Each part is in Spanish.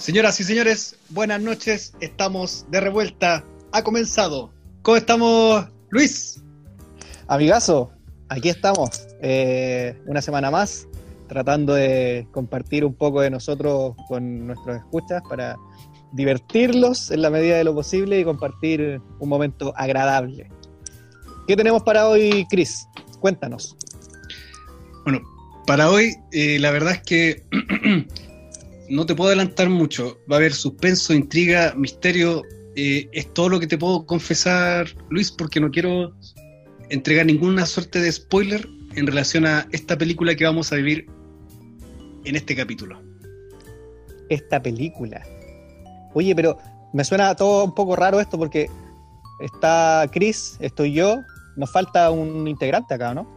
Señoras y señores, buenas noches. Estamos de revuelta. Ha comenzado. ¿Cómo estamos, Luis? Amigazo, aquí estamos. eh, una semana más, tratando de compartir un poco de nosotros con nuestros escuchas para divertirlos en la medida de lo posible y compartir un momento agradable. ¿Qué tenemos para hoy, Chris? Cuéntanos. Bueno, para hoy, eh, la verdad es que no te puedo adelantar mucho. Va a haber suspenso, intriga, misterio. Eh, es todo lo que te puedo confesar, Luis, porque no quiero entregar ninguna suerte de spoiler en relación a esta película que vamos a vivir en este capítulo. Esta película. Oye, pero me suena todo un poco raro esto porque está Chris, estoy yo, nos falta un integrante acá, ¿no?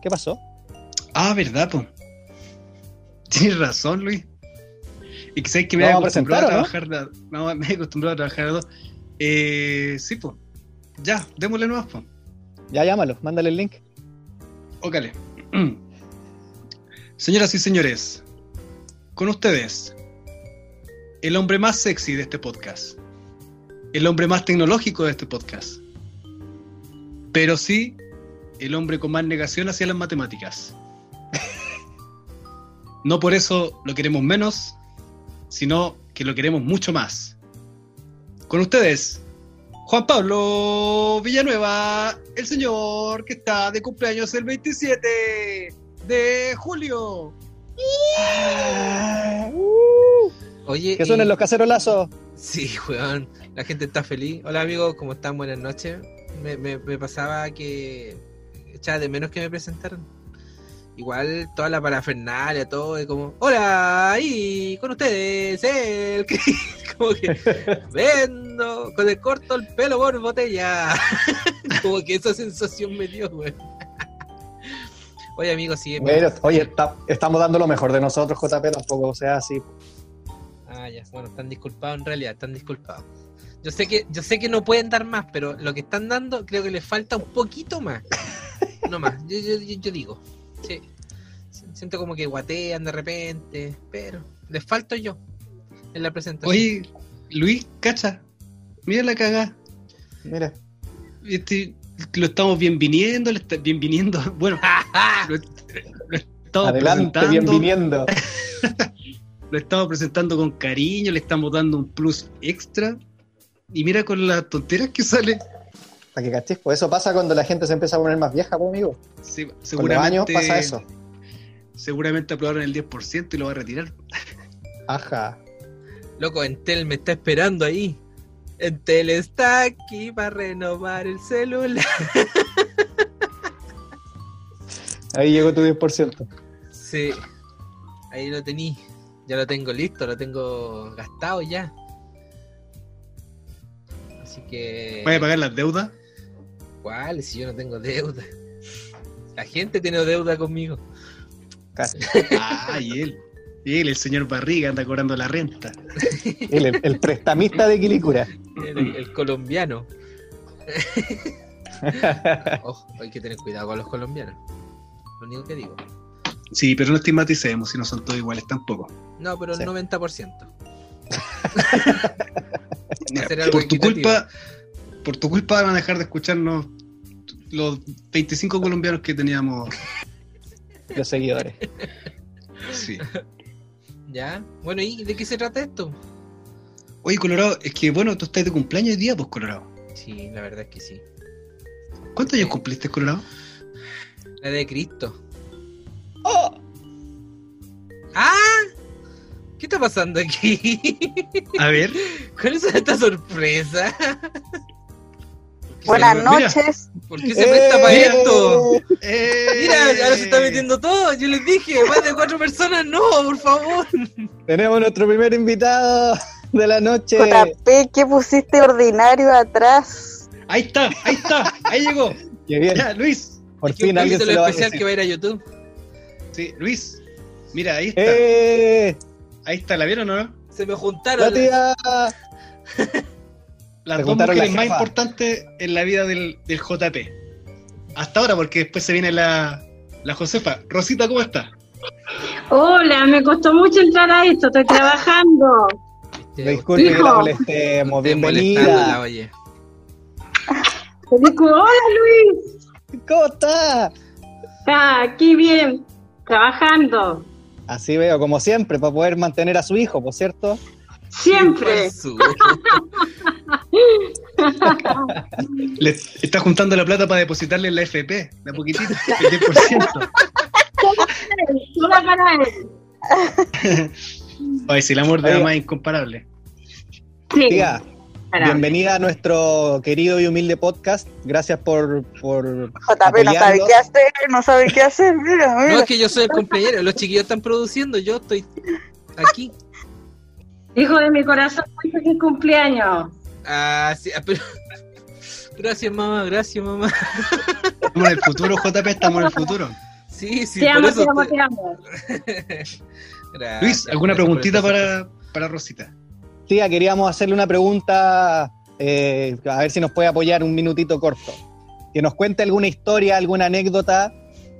¿Qué pasó? Ah, verdad, po. Tienes razón, Luis. Y que sabes que me ¿Lo he acostumbrado a trabajar. No, me he acostumbrado a trabajar a dos. Eh, sí, pues. Ya, démosle nuevas, pues. Ya llámalo, mándale el link. Ócale. Señoras y señores, con ustedes, el hombre más sexy de este podcast. El hombre más tecnológico de este podcast. Pero sí, el hombre con más negación hacia las matemáticas. No por eso lo queremos menos, sino que lo queremos mucho más. Con ustedes, Juan Pablo Villanueva, el señor que está de cumpleaños el 27 de julio. Oye, Que suenen y- los cacerolazos. Sí, weón. La gente está feliz. Hola amigos, ¿cómo están? Buenas noches. Me, me- me pasaba que echaba de menos que me presentaran. Igual toda la parafernalia, todo, es como, hola, ahí, con ustedes, el Chris", como que vendo, con el corto el pelo por botella. como que esa sensación me dio, weón. Oye amigos, sí, me- Bueno, oye, está- estamos dando lo mejor de nosotros, JP, tampoco sea así. Ah, ya, bueno, están disculpados en realidad, están disculpados. Yo sé que, yo sé que no pueden dar más, pero lo que están dando creo que les falta un poquito más. No más, yo, yo- yo digo. Sí. Siento como que guatean de repente, pero les falto yo en la presentación. Oye, Luis, cacha, mira la cagada. Mira, Este, lo estamos bien viniendo, le está bien viniendo. Bueno, lo, lo estamos adelante, lo estamos presentando con cariño, le estamos dando un plus extra. Y mira con las tonteras que sale. Para que cachis, pues eso pasa cuando la gente se empieza a poner más vieja, pues, amigo. Sí, Con los años seguramente, pasa eso. seguramente aprobaron el 10% y lo va a retirar. Ajá. Loco, Entel me está esperando ahí. Entel está aquí para renovar el celular. Ahí llegó tu 10%. Sí, ahí lo tení. Ya lo tengo listo, lo tengo gastado ya. Así que. ¿Vaya a pagar las deudas? ¿Cuál? Si yo no tengo deuda. La gente tiene deuda conmigo. Casi. Ah, y él. Y él, el señor Barriga, anda cobrando la renta. El, el- el prestamista de Quilicura. El, el colombiano. Ojo, hay que tener cuidado con los colombianos. Lo único que digo. Sí, pero no estigmaticemos si no son todos iguales tampoco. No, pero el Sí. 90%. No será algo por tu equitativo. culpa, por tu culpa van a dejar de escucharnos los 25 colombianos que teníamos. Los seguidores. Sí. ¿Ya? Bueno, ¿y de qué se trata esto? Oye, Colorado, es que bueno, tú estás de cumpleaños hoy día, pues Colorado. Sí, la verdad es que sí. ¿Cuántos años cumpliste, Colorado? La de Cristo. ¡Oh! ¡Ah! ¿Qué está pasando aquí? A ver. ¿Cuál es esta sorpresa? Buenas Mira. noches. ¿Por qué se presta para ¡Eh! esto? ¡Eh! Mira, ahora se está metiendo todo. Yo les dije, más de cuatro personas, no, por favor. Tenemos nuestro primer invitado de la noche. JP, ¿qué pusiste ordinario atrás? Ahí está, ahí está, ahí llegó. Qué bien. Ya, Luis. Por fin alguien se lo va a especial decir. que va a ir a YouTube. Sí, Luis. Mira, ahí está. ¡Eh! Ahí está, ¿la vieron o no? Se me juntaron. ¡La tía! Las Te dos juntaron la mujeres más importantes en la vida del, del JP. Hasta ahora, porque después se viene la, la Josefa. Rosita, ¿cómo está? Hola, me costó mucho entrar a esto, estoy trabajando. Disculpe que la molestemos. Bienvenida. oye. Hola Luis. ¿Cómo está? Ah, aquí bien, trabajando. Así veo, como siempre, para poder mantener a su hijo, por cierto. Siempre. Le está juntando la plata para depositarle en la FP, de a poquitito, el 10%. Solo para él. Ay, si el amor de mamá es incomparable. Sí, Tía, bienvenida a nuestro querido y humilde podcast. Gracias por, por JP no sabe apoyarnos. qué hacer, no sabe qué hacer, mira, No, es que yo soy el cumpleañero. Los chiquillos están produciendo, yo estoy aquí. Hijo de mi corazón, feliz cumpleaños. Ah, sí, ah, pero... Gracias, mamá, gracias, mamá. Estamos en el futuro, JP, estamos en el futuro. Sí, sí, te por amo, eso te amo, estoy- te amo. Gracias, Luis, ¿alguna preguntita para, para Rosita? Tía, queríamos hacerle una pregunta, eh, a ver si nos puede apoyar un minutito corto. Que nos cuente alguna historia, alguna anécdota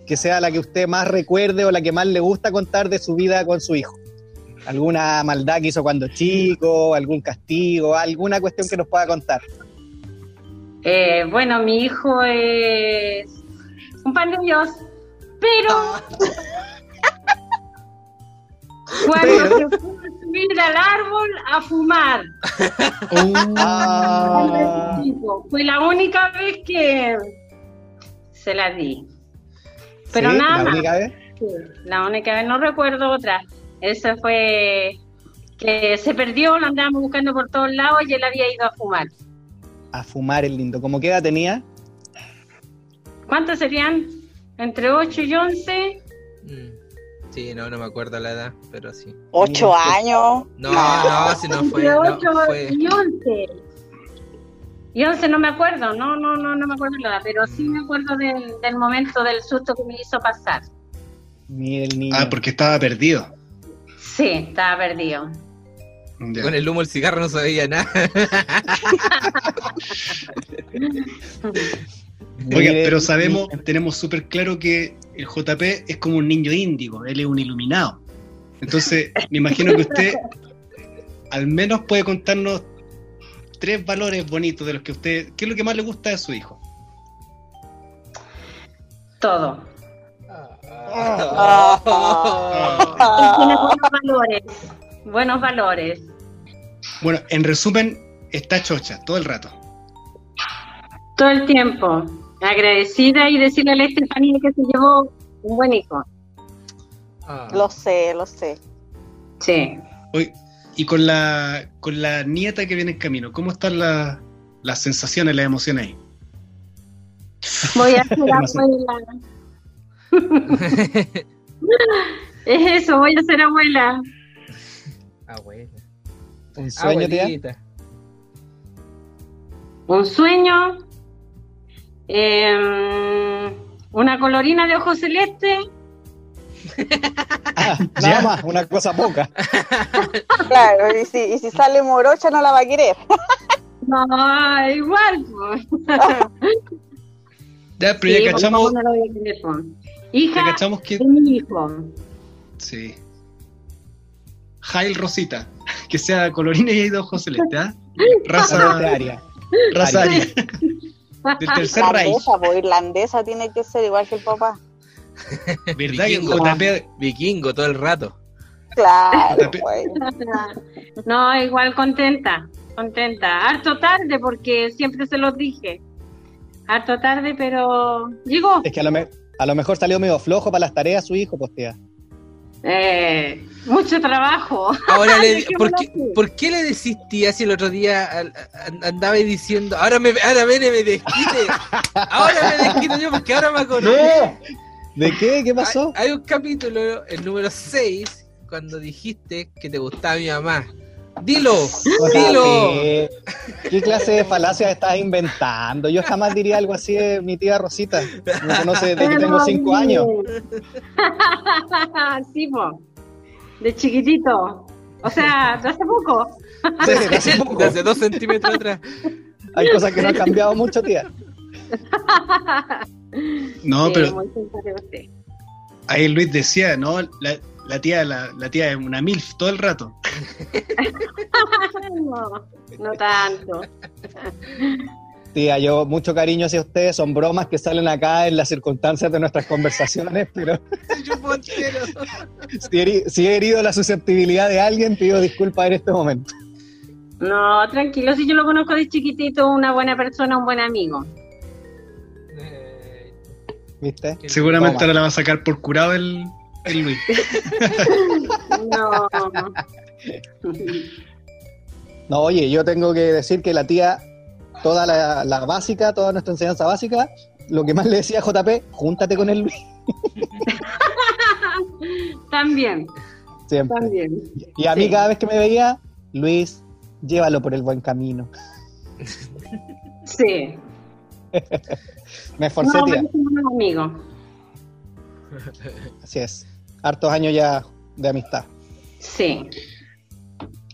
que sea la que usted más recuerde o la que más le gusta contar de su vida con su hijo. Alguna maldad que hizo cuando chico, algún castigo, alguna cuestión que nos pueda contar. Eh, bueno, mi hijo es un pan de Dios, pero cuando se fue a subir al árbol a fumar, Ah, fue la única vez que se la di. Pero ¿sí? nada ¿La más. única vez? Sí, la única vez, no recuerdo otra. Esa fue que se perdió, la andábamos buscando por todos lados y él había ido a fumar. A fumar el lindo. ¿Cómo qué edad tenía? ¿Cuántos serían? Entre 8 y 11. Mm. Sí, no, no me acuerdo la edad, pero sí. Ocho años. No, no, si no fue. Entre No, 8 fue... y 11. Y 11 no me acuerdo, no, no, no, no me acuerdo la edad, pero sí me acuerdo del, del momento del susto que me hizo pasar. Mire el niño. Ah, porque estaba perdido. Sí, estaba perdido. Ya. Con el humo del cigarro no se veía nada. Oiga, pero el sabemos, niño. tenemos súper claro que el JP es como un niño índigo, él es un iluminado. Entonces, me imagino que usted al menos puede contarnos tres valores bonitos de los que usted, ¿qué es lo que más le gusta de su hijo? Todo. Tiene buenos valores. Buenos valores. Bueno, en resumen, está chocha todo el rato. Todo el tiempo. Agradecida y decirle a la Estefanía que se llevó un buen hijo. Ah. Lo sé, lo sé. Sí. Oye, y con la, con la nieta que viene en camino, ¿cómo están la- las sensaciones, las emociones ahí? Voy a abuela. Es eso, voy a ser abuela. Abuela. ¿Un sueño, tía? Abuelita. Un sueño. eh, una colorina de ojos celeste. Ah, ¿Ya? nada más, una cosa poca. Claro, y si, y si sale morocha no la va a querer. No, igual. pues. Ya, pero Sí, ya cachamos, ¿cómo no Hija que de mi hijo. Sí. Jail Rosita. Que sea colorina y de ojos celeste, ¿ah? Raza, Área. raza aria. Del tercer raíz. Irlandesa, irlandesa tiene que ser igual que el papá. ¿Verdad que Vikingo. JP, Vikingo todo el rato. Claro, pues. No, igual contenta, contenta. Harto tarde porque siempre se los dije. Harto tarde, pero llegó. Es que a lo, me- a lo mejor salió medio flojo para las tareas su hijo, pues tía. Eh, mucho trabajo. Ahora le, ¿por, qué, así. ¿por qué le decís tía si el otro día andaba diciendo, ahora me, ahora viene, me desquite? Ahora me desquito yo porque ahora me acordé. ¿De qué? ¿Qué pasó? Hay, hay un capítulo, el número 6, cuando dijiste que te gustaba mi mamá. Dilo, dilo. ¿Qué, ¿Qué clase de falacias estás inventando? Yo jamás diría algo así de mi tía Rosita. Me conoce desde que tengo cinco años. sí, po. De chiquitito. O sea, de hace poco. Sí, de hace poco. De hace dos centímetros atrás. Hay cosas que no han cambiado mucho, tía. No, Sí, pero ahí Luis decía, no, la, la tía, la, la tía es una MILF todo el rato. No, no tanto. Tía, yo mucho cariño hacia ustedes, son bromas que salen acá en las circunstancias de nuestras conversaciones, pero si he, si he herido la susceptibilidad de alguien, pido disculpas en este momento. No, tranquilo, si yo lo conozco de chiquitito, una buena persona, un buen amigo. Eh, ¿Viste? Seguramente Toma. ahora la va a sacar por curado el, el Luis. No. No, oye, yo tengo que decir que la tía, toda la, la básica, toda nuestra enseñanza básica, lo que más le decía a JP, júntate con él También, siempre. también. Y a mí Sí. cada vez que me veía, Luis, llévalo por el buen camino. Sí. Me esforcé, No, tía. amigos. Así es. Hartos años ya de amistad. Sí.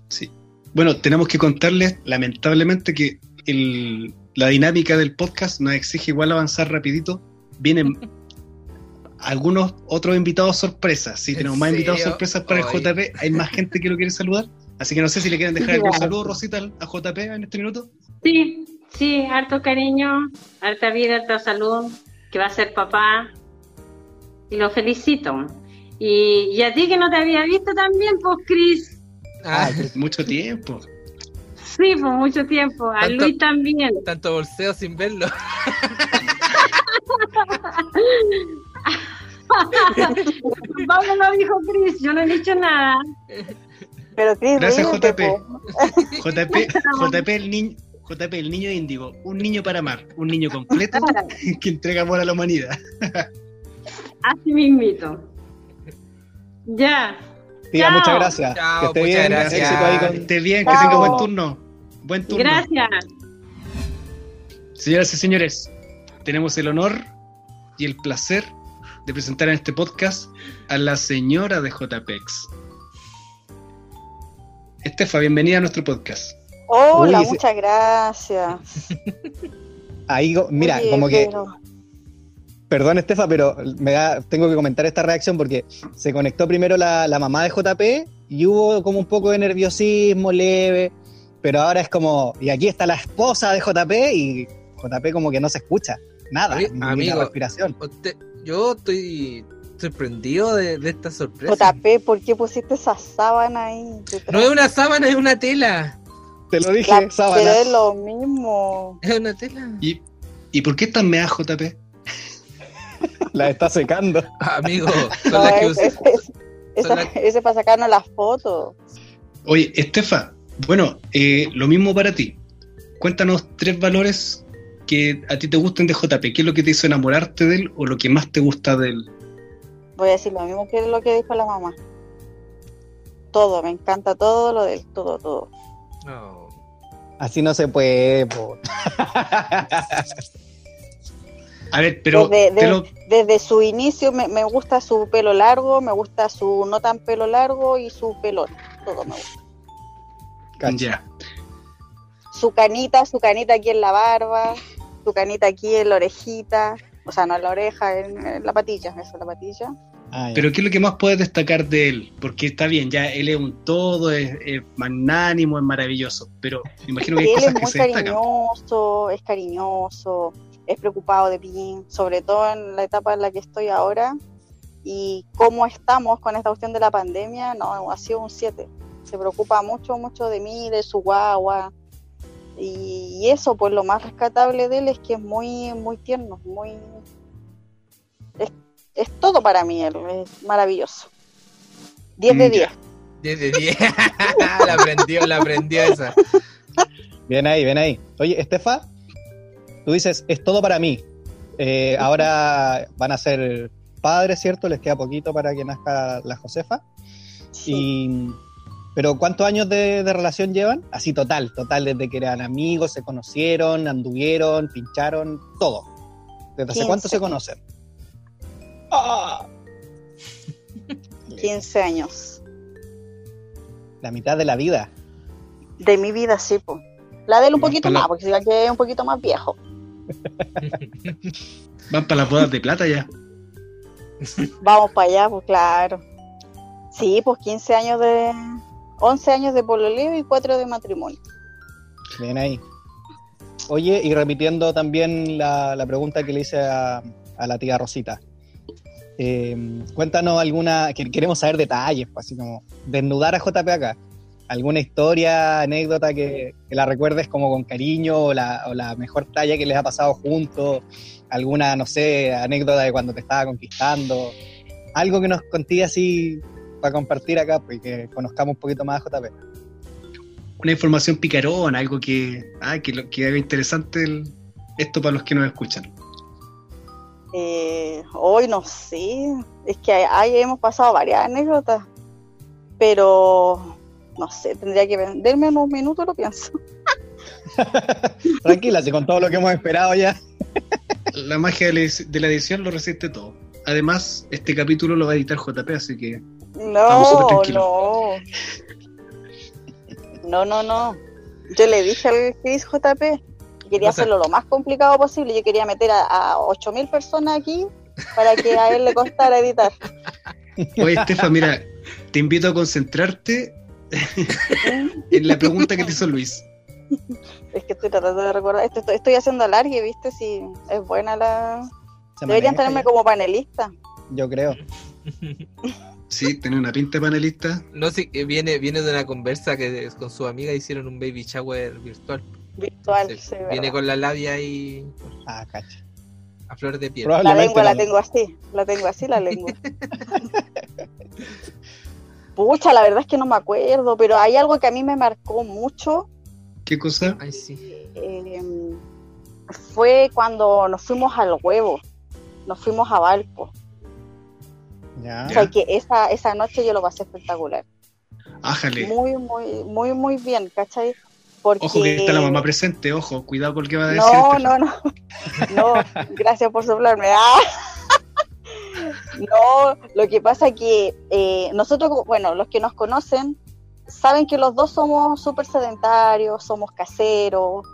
Sí. Bueno, tenemos que contarles, lamentablemente, que el- la dinámica del podcast nos exige igual avanzar rapidito. Vienen algunos otros invitados sorpresas. Sí, ¿En tenemos más invitados sorpresas para el. JP. Hay más gente que lo quiere saludar. Así que no sé si le quieren dejar algún saludo, Rosita, a JP en este minuto. Sí, sí, harto cariño, harta vida, harta salud, que va a ser papá. Y lo felicito. Y, y a ti que no te había visto también, pues Cris. Ah, Mucho tiempo. Sí, por mucho tiempo. A Tanto- Luis también. tanto bolseo sin verlo. Pablo lo dijo Cris, yo no he dicho nada. Pero Cris, Gracias, JP. JP, JP el niño. JP, el niño índigo, un niño para amar, un niño completo que entrega amor a la humanidad. Así mismito. Ya. Tía, Chao. muchas gracias. Chao, que esté muchas bien. gracias. Éxito ahí Que con... esté bien, que Chao. tenga buen turno. Buen turno. Gracias. Señoras y señores, tenemos el honor y el placer de presentar en este podcast a la señora de JPEX. Estefa, bienvenida a nuestro podcast. Hola, Uy, muchas gracias. Ahí, mira, Oye, como que pero- Perdón, Estefa, pero me da, tengo que comentar esta reacción porque se conectó primero la, la mamá de JP y hubo como un poco de nerviosismo leve, pero ahora es como, y aquí está la esposa de JP y JP como que no se escucha, nada, Ami- ni la amigo. respiración. Usted- yo estoy sorprendido de, de esta sorpresa. JP, ¿por qué pusiste esa sábana ahí? No es una sábana, es una tela. Te lo dije, La- sábana. pero es lo mismo. Es una tela. ¿Y, ¿y por qué tan mea JP? La está secando. Amigo, son No, las que es- uso. es- es- esa- son las- ese es para sacarnos las fotos. Oye, Estefa, bueno, eh, lo mismo para ti. Cuéntanos tres valores que a ti te gusten de JP. ¿Qué es lo que te hizo enamorarte de él o lo que más te gusta de él? Voy a decir lo mismo que lo que dijo la mamá. Todo, me encanta todo lo del todo, todo. No. Así no se puede. A ver, pero Desde- te de- lo- Desde su inicio me, me gusta su pelo largo, me gusta su no tan pelo largo y su pelón. Todo me gusta. Cacho. ya. Su canita, su canita aquí en la barba, su canita aquí en la orejita, o sea, no en la oreja, en, en la patilla, esa es la patilla. Ah. Pero ¿qué es lo que más puedes destacar de él? Porque está bien, ya él es un todo, es, es magnánimo, es maravilloso, pero me imagino que hay Él cosas es que se destacan. cariñoso, es cariñoso, es preocupado de mí, sobre todo en la etapa en la que estoy ahora. Y cómo estamos con esta cuestión de la pandemia, no, ha sido un 7. Se preocupa mucho, mucho de mí, de su guagua. Y, y eso, pues lo más rescatable de él es que es muy, muy tierno, muy... Es, es todo para mí, él, es maravilloso. 10 de Mm, 10. ya. 10 de 10. la aprendió, la aprendió esa. Bien ahí, bien ahí. Oye, Estefa, tú dices, es todo para mí. Eh, ahora van a ser padres, ¿cierto? Les queda poquito para que nazca la Josefa. Sí. Y, pero ¿cuántos años de, de relación llevan? Así total, total, desde que eran amigos, se conocieron, anduvieron, pincharon, todo. ¿Desde hace 15. cuánto se conocen? ¡Ah! 15 años. La mitad de la vida. De mi vida, sí, pues. La de él un poquito más, porque es un poquito más viejo. Van para las bodas de plata ya. Vamos para allá, pues claro. Sí, pues 15 años de... 11 años de pololeo y 4 de matrimonio. Bien ahí. Oye, y repitiendo también la, la pregunta que le hice a, a la tía Rosita. Eh, cuéntanos alguna, que queremos saber detalles, pues, así como desnudar a JP acá. ¿Alguna historia, anécdota que, que la recuerdes como con cariño o la, o la mejor talla que les ha pasado juntos? ¿Alguna, no sé, anécdota de cuando te estaba conquistando? Algo que nos conté así para compartir acá, pues que conozcamos un poquito más a JP. Una información picarona, algo que, ah, que, lo- que haga interesante el- esto para los que nos escuchan. Eh, hoy no sé, es que ahí hemos pasado varias anécdotas, pero no sé, tendría que venderme unos minutos, lo pienso. Tranquila, si con todo lo que hemos esperado ya. La magia de la, edición lo resiste todo. Además, este capítulo lo va a editar JP, así que No, tranquilos. no. No, no, no. Yo le dije al Chris JP que quería O sea- hacerlo lo más complicado posible. Yo quería meter a, a 8000 personas aquí para que a él le costara editar. Oye, Estefa, mira, te invito a concentrarte en la pregunta que te hizo Luis. Es que estoy tratando de recordar. Esto estoy, estoy haciendo alargue, ¿viste? Si es buena la. Se Deberían tenerme ya, como panelista. Yo creo. Sí, tenés una pinta de panelista. No sé, que viene, viene de una conversa que con su amiga hicieron un baby shower virtual. Virtual, Sí, sí, viene verdad. con la labia ahí Ah, cacha. a flor de piel. La lengua la tengo así, la tengo así la lengua. Pucha, la verdad es que no me acuerdo, pero hay algo que a mí me marcó mucho. ¿Qué cosa? Ay, sí. eh, fue cuando nos fuimos al huevo, nos fuimos a Valpo. Ya. O sea, que esa, esa noche yo lo pasé espectacular. Ájale. Muy, muy, muy, muy bien, ¿cachai? Porque... Ojo que está la mamá presente, ojo, cuidado con lo que va a decir. No, no, no. No, gracias por soplarme. Ah. No, lo que pasa que eh, nosotros, bueno, los que nos conocen, saben que los dos somos súper sedentarios, somos caseros,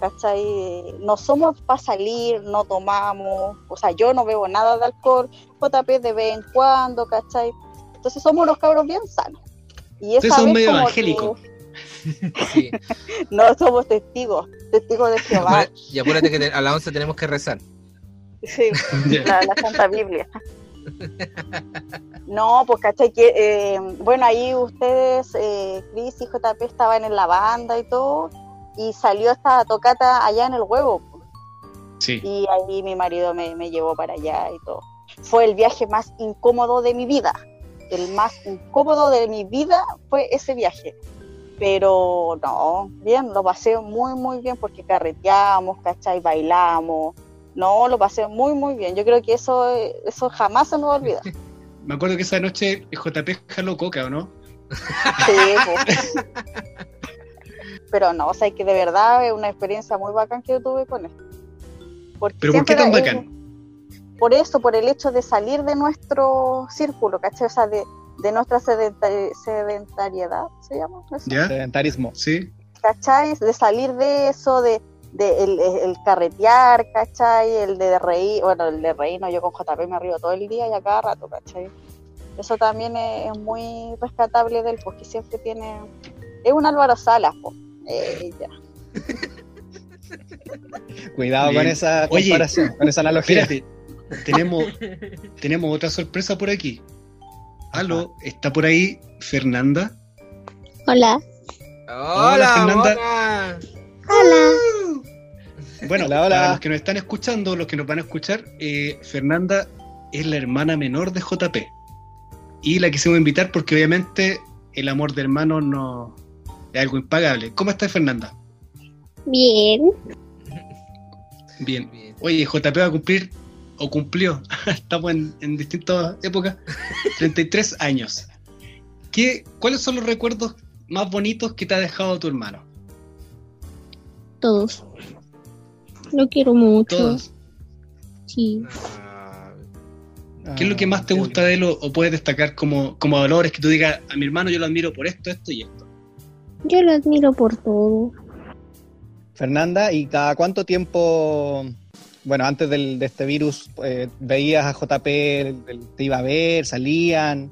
¿cachai? No somos para salir, no tomamos, o sea, yo no bebo nada de alcohol, JP de vez en cuando, ¿cachai? Entonces somos unos cabros bien sanos. Y esa Ustedes son vez medio evangélicos. sí. no somos testigos, testigos de Jehová. Y acuérdate que a las 11 tenemos que rezar. Sí, la, la Santa Biblia. No, pues cachai que, eh, bueno, ahí ustedes, eh, Chris y JP estaban en la banda y todo, y salió esta tocata allá en el huevo, Sí. y ahí mi marido me, me llevó para allá y todo. Fue el viaje más incómodo de mi vida, el más incómodo de mi vida fue ese viaje. Pero no, bien, lo pasé muy, muy bien porque carreteamos, ¿cachai? Bailamos. No, lo pasé muy, muy bien. Yo creo que eso, eso jamás se me va a olvidar. Me acuerdo que esa noche JP jaló coca, ¿o no? Sí, pues. Pero no, o sea, que de verdad es una experiencia muy bacán que yo tuve con él. Porque ¿Pero por qué tan bacán? Por eso, por el hecho de salir de nuestro círculo, ¿cachai? O sea, de, de nuestra sedenta- sedentariedad, ¿se llama? eso? ¿Ya? Sedentarismo. Sí. ¿cachai? De salir de eso, de, de el, el carretear, ¿cachai? El de reír, bueno, el de reír, no, yo con JP me río todo el día y a cada rato, ¿cachai? Eso también es, es muy rescatable de él, porque siempre tiene... Es un Álvaro Salas. Eh, ya. Cuidado Bien. con esa Oye, comparación, con esa analogía. Espérate, tenemos, tenemos otra sorpresa por aquí. Aló, ¿está por ahí Fernanda? Hola. ¡Hola, Fernanda. Mona! Hola. Bueno, Hola, hola. para los que nos están escuchando, los que nos van a escuchar, eh, Fernanda es la hermana menor de JP. Y la quisimos invitar porque obviamente el amor de hermanos no es algo impagable. ¿Cómo está Fernanda? Bien. Bien. Bien. Oye, JP va a cumplir, o cumplió, estamos en, en distintas épocas, 33 años. ¿Qué, ¿Cuáles son los recuerdos más bonitos que te ha dejado tu hermano? Todos. Lo quiero mucho. Todos. Sí. Ah, ¿Qué es lo que más te gusta de él o, o puedes destacar como, como valores que tú digas, a mi hermano yo lo admiro por esto, esto y esto? Yo lo admiro por todo. Fernanda, ¿y cada cuánto tiempo bueno, antes del- de este virus, eh, veías a JP, el- el- te iba a ver, salían.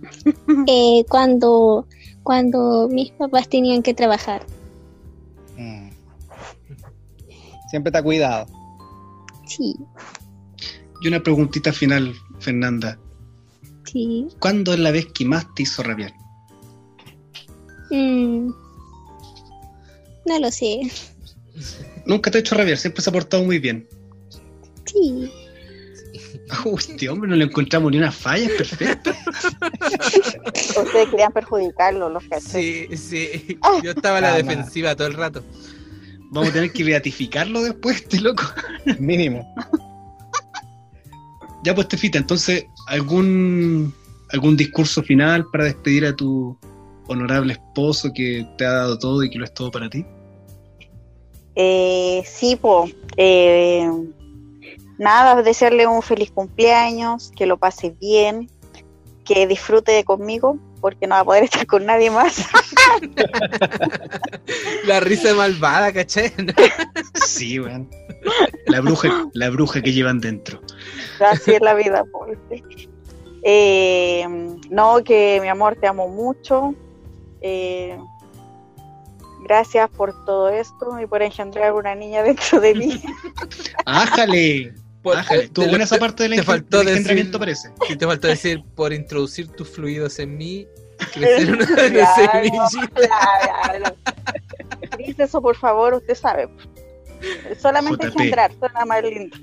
Eh, cuando, cuando mis papás tenían que trabajar. Siempre te ha cuidado. Sí, Y una preguntita final, Fernanda. sí. ¿Cuándo es la vez que más te hizo rabiar? Mm, no lo sé. Nunca te ha hecho rabiar, siempre se ha portado muy bien. Sí. Uy, este hombre no le encontramos ni una falla, es perfecto. Ustedes querían perjudicarlo, los caché. Sí, sí. Yo estaba a la Ah, defensiva todo el rato. Vamos a tener que beatificarlo después, este loco. Mínimo. Ya pues, Tefita, entonces, ¿algún, ¿algún discurso final para despedir a tu honorable esposo que te ha dado todo y que lo es todo para ti? Eh, sí, po. eh, nada, desearle un feliz cumpleaños, que lo pase bien, que disfrute conmigo, porque no va a poder estar con nadie más. La risa malvada, ¿cachai? Sí, weón. La bruja, la bruja que llevan dentro. Así es la vida, po, ¿viste? Eh, no, que mi amor, te amo mucho. Eh, gracias por todo esto y por engendrar una niña dentro de mí. ¡Ájale! Por- Ájale. eh, te- buena esa te- parte del, te enge- faltó del decir- parece. Te faltó decir, por introducir tus fluidos en mí, crecer una, semillita. claro. Cris, eso por favor, usted sabe. Solamente JP. engendrar, suena más lindo.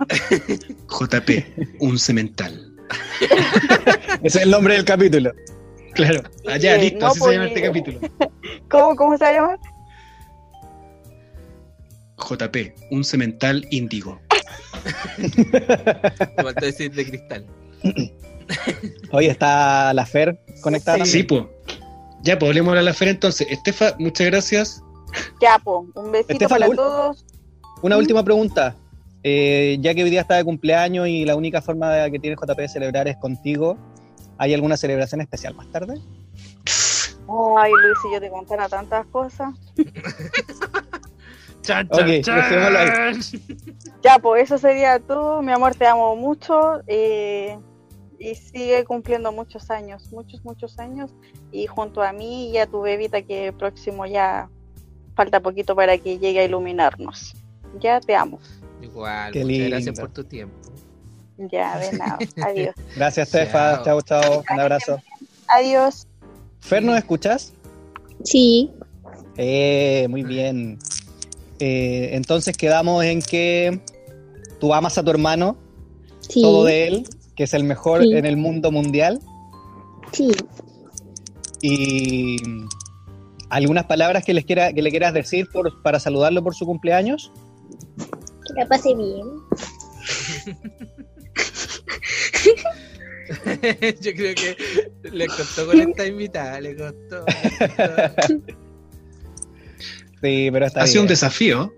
JP, un cemental. Ese es el nombre del capítulo. Claro, allá, listo, no, así se llama este capítulo. ¿Cómo, cómo se va a llamar? JP, un cemental índigo. Te faltó decir de cristal. Hoy está la Fer conectada. Sí, pues. Ya, pues hablemos a la feria entonces. Estefa, muchas gracias. Ya, un besito Estefa, para todos. Una última pregunta. Eh, ya que hoy día está de cumpleaños y la única forma de- que tiene JP de celebrar es contigo, ¿hay alguna celebración especial más tarde? Ay, Luis, si yo te contara tantas cosas. Chan, ahí. Ya, pues eso sería todo. Mi amor, te amo mucho. eh, y sigue cumpliendo muchos años, muchos, muchos años. Y junto a mí y a tu bebita que próximo ya falta poquito para que llegue a iluminarnos. Ya te amo. Igual, Qué muchas lindo. gracias por tu tiempo. Ya, de nada. Adiós. Gracias, Stefa. Chao, Chao. chao. Un abrazo. Adiós. Fer, ¿nos escuchas? Sí. Eh, muy bien. Eh, entonces quedamos en que tú amas a tu hermano, Sí. todo de él, que es el mejor Sí. en el mundo mundial. Sí. Y algunas palabras que, les quiera, que le quieras decir por, para saludarlo por su cumpleaños. Que la pase bien. Yo creo que le costó con esta invitada, le costó. le costó. Sí, pero está Ha sido un desafío.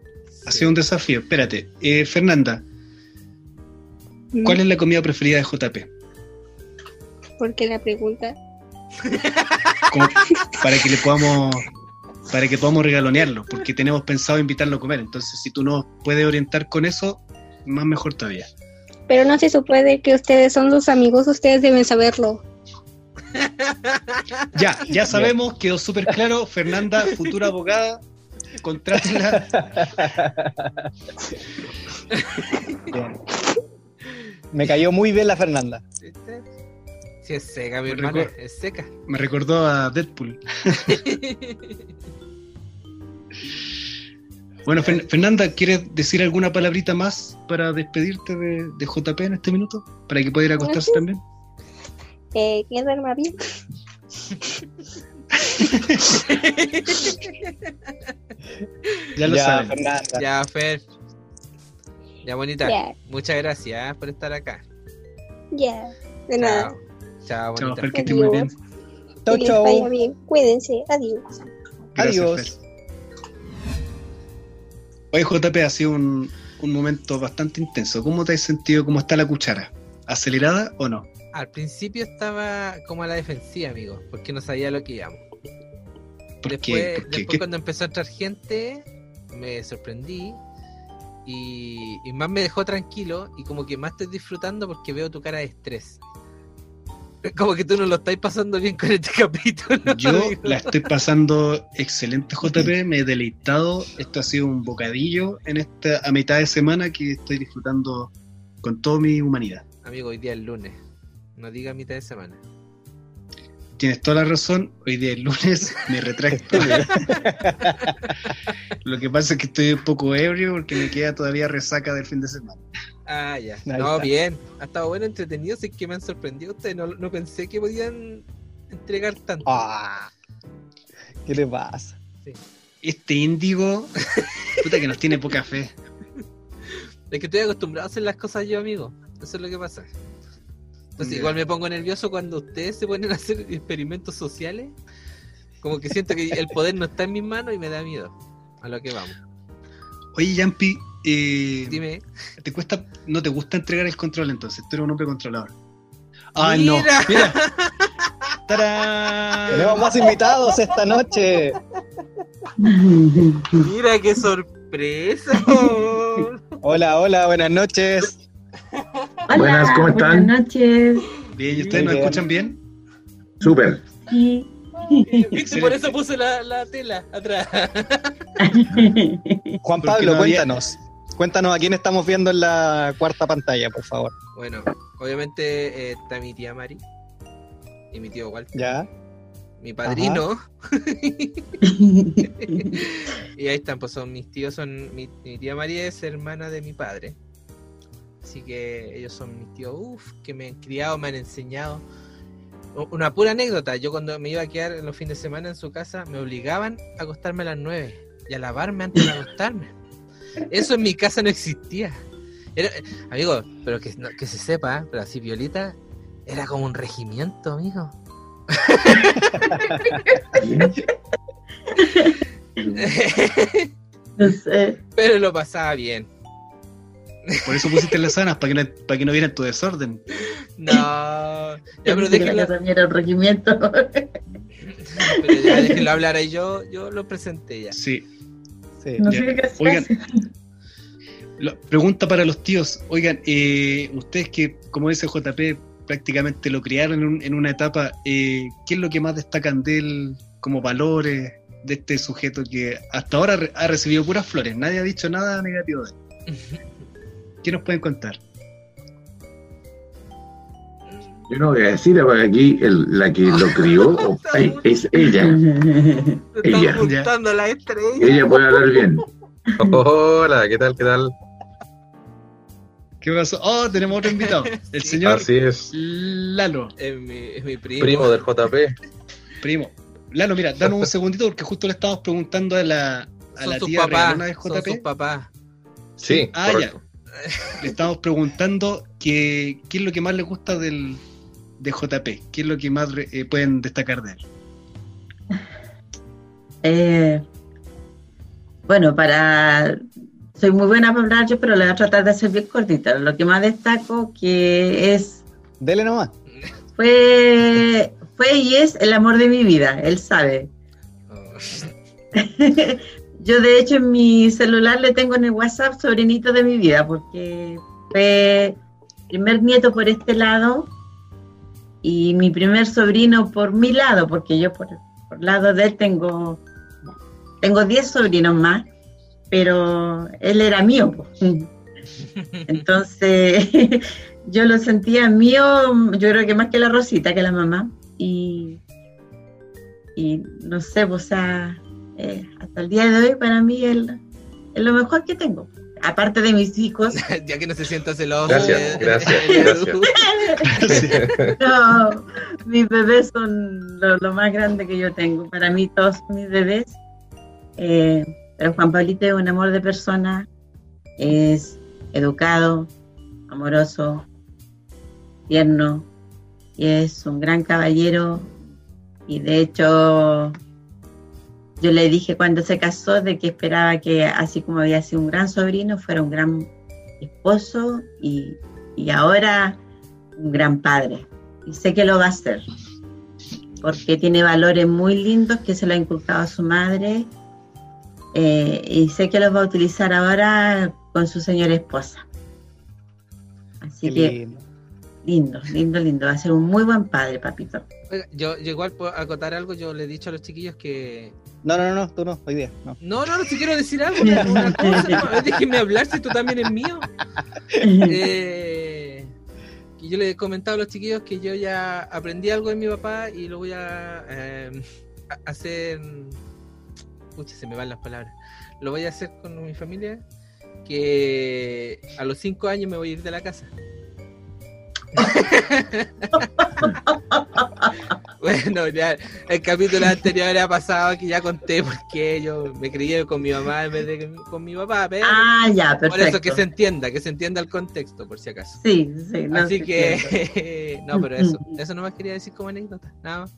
Ha sido un desafío. Espérate. Eh, Fernanda. ¿Cuál es la comida preferida de JP? ¿Por qué la pregunta? Como para que le podamos para que podamos regalonearlo, porque tenemos pensado invitarlo a comer. Entonces, si tú nos puedes orientar con eso, más mejor todavía. Pero no se supone que ustedes son sus amigos, ustedes deben saberlo. Ya, ya sabemos, quedó súper claro. Fernanda, futura abogada, contrátela. Me cayó muy bien la Fernanda. Sí, es seca, mi Me hermana, es seca. Me recordó a Deadpool. Bueno, Fer- Fernanda, ¿quieres decir alguna palabrita más para despedirte de, de JP en este minuto? Para que pueda ir a acostarse también. Eh, que duerma bien. Ya lo Ya, saben. Fernanda. ya, Fer. Ya, bonita. Muchas gracias ¿eh? por estar acá. Ya. De nada. Chao. Chao, Chao, bonita. Fer, que estés muy bien. Chau. vaya bien. Cuídense. Adiós. Gracias, Adiós. Fer. Oye, JP, ha sido un, un momento bastante intenso. ¿Cómo te has sentido? ¿Cómo está la cuchara? ¿Acelerada o no? Al principio estaba como a la defensiva, amigo, porque no sabía lo que íbamos. ¿Por Después, qué? ¿Por qué? después ¿Qué- cuando empezó a entrar gente, me sorprendí. Y, y más me dejó tranquilo y como que más estoy disfrutando porque veo tu cara de estrés. Como que tú no lo estás pasando bien con este capítulo. Yo amigo. la estoy pasando excelente, JP. Me he deleitado. Esto ha sido un bocadillo en esta a mitad de semana que estoy disfrutando con toda mi humanidad. Amigo, hoy día es lunes. No diga mitad de semana. Tienes toda la razón. Hoy día es lunes, me retracto. Lo que pasa es que estoy un poco ebrio porque me queda todavía resaca del fin de semana. Ah, ya. Ahí no, está. bien. Ha estado bueno, entretenido. Sé que me han sorprendido ustedes. No, no pensé que podían entregar tanto. Ah, ¿Qué le pasa? Este índigo, puta que nos tiene poca fe. Es que estoy acostumbrado a hacer las cosas yo, amigo. Eso es lo que pasa. Entonces, igual me pongo nervioso cuando ustedes se ponen a hacer experimentos sociales. Como que siento que el poder no está en mis manos y me da miedo. A lo que vamos. Oye, Yampi, eh, Dime. ¿te cuesta, no te gusta entregar el control entonces? Tú eres un hombre controlador. ¡Ah, Mira. no! ¡Mira! ¡Tarán! Tenemos más invitados esta noche. Mira qué sorpresa. Hola, hola, buenas noches. Hola, Buenas, ¿cómo están? Buenas noches. Bien, ¿y ustedes nos escuchan bien? Súper. Sí. ¿Viste? Por eso puse la, la tela atrás. Juan Pablo, no había- cuéntanos. Cuéntanos a quién estamos viendo en la cuarta pantalla, por favor. Bueno, obviamente eh, está mi tía Mari. Y mi tío Walter. ¿Ya? Mi padrino. y ahí están, pues son mis tíos, son mi, mi tía María es hermana de mi padre. Así que ellos son mis tíos, uff, que me han criado, me han enseñado. Una pura anécdota, yo cuando me iba a quedar en los fines de semana en su casa, me obligaban a acostarme a las 9 y a lavarme antes de acostarme. Eso en mi casa no existía. Era, amigo, pero que, no- que se sepa, ¿eh? pero así Violita era como un regimiento, amigo. No sé. pero lo pasaba bien. Por eso pusiste las sanas, para que no, para que no vieran tu desorden. No, ya, pero déjenlo, la también era un regimiento. pero ya déjenlo hablar ahí. Yo, yo lo presenté ya. Sí. Sí. No Ya. sé qué hacer. Oigan, lo- pregunta para los tíos. Oigan, eh, ustedes que, como dice JP, prácticamente lo criaron en, un- en una etapa, eh, ¿qué es lo que más destacan de él como valores de este sujeto que hasta ahora re- ha recibido puras flores? Nadie ha dicho nada negativo de él. ¿Qué nos pueden contar? Yo no voy a decir porque aquí el- la que lo crió es ella. Ella. estrellas. Ella puede hablar bien. Hola, ¿qué tal? ¿Qué tal? ¿Qué pasó? Oh, tenemos otro invitado. El señor Así es. Lalo, Es mi, es mi primo. Primo del JP. primo. Lalo, mira, danos un segundito porque justo le estábamos preguntando a la, a la tía. Regalona de Son sus JP. papás. Sí, Ah, correcto. Le estamos preguntando que, qué es lo que más le gusta del, de JP, qué es lo que más eh, pueden destacar de él. Eh, bueno, para. Soy muy buena para hablar yo, pero le voy a tratar de hacer bien cortita. Lo que más destaco que es. Dele nomás. Fue. Fue y es el amor de mi vida, él sabe. Oh, Yo de hecho en mi celular le tengo en el WhatsApp sobrinito de mi vida porque fue primer nieto por este lado y mi primer sobrino por mi lado, porque yo por, por lado de él tengo tengo 10 sobrinos más, pero él era mío. Entonces yo lo sentía mío, yo creo que más que la Rosita, que la mamá. Y, y no sé, pues, o sea, eh, hasta el día de hoy para mí es, es lo mejor que tengo. Aparte de mis hijos, ya que no se sienta celoso. Gracias, eh, gracias, gracias. No, mis bebés son lo, lo más grande que yo tengo. Para mí todos mis bebés. Eh, pero Juan Pablito es un amor de persona, es educado, amoroso, tierno, y es un gran caballero. Y de hecho, yo le dije cuando se casó de que esperaba que, así como había sido un gran sobrino, fuera un gran esposo y, y ahora un gran padre. Y sé que lo va a hacer, porque tiene valores muy lindos que se lo ha inculcado a su madre. eh, y sé que los va a utilizar ahora con su señora esposa. Así Qué que lindo. lindo, lindo, lindo. Va a ser un muy buen padre, papito. Oiga, yo, yo igual puedo acotar algo, yo le he dicho a los chiquillos que... No, no, no, no, tú no, hoy día. No. No, no, no, si quiero decir algo, una, una cosa, no, déjenme hablar si tú también es mío. Eh, que yo le he comentado a los chiquillos que yo ya aprendí algo de mi papá y lo voy a, eh, a- hacer. Pucha, se me van las palabras. Lo voy a hacer con mi familia. Que a los cinco años me voy a ir de la casa. Bueno, ya el capítulo anterior ha pasado que ya conté por qué yo me crié con mi mamá en vez de con mi papá, pero Ah, ya, por eso perfecto. que se entienda, que se entienda el contexto, por si acaso. Sí, sí. no, Así que, no, pero eso, eso nomás quería decir como anécdota, nada más.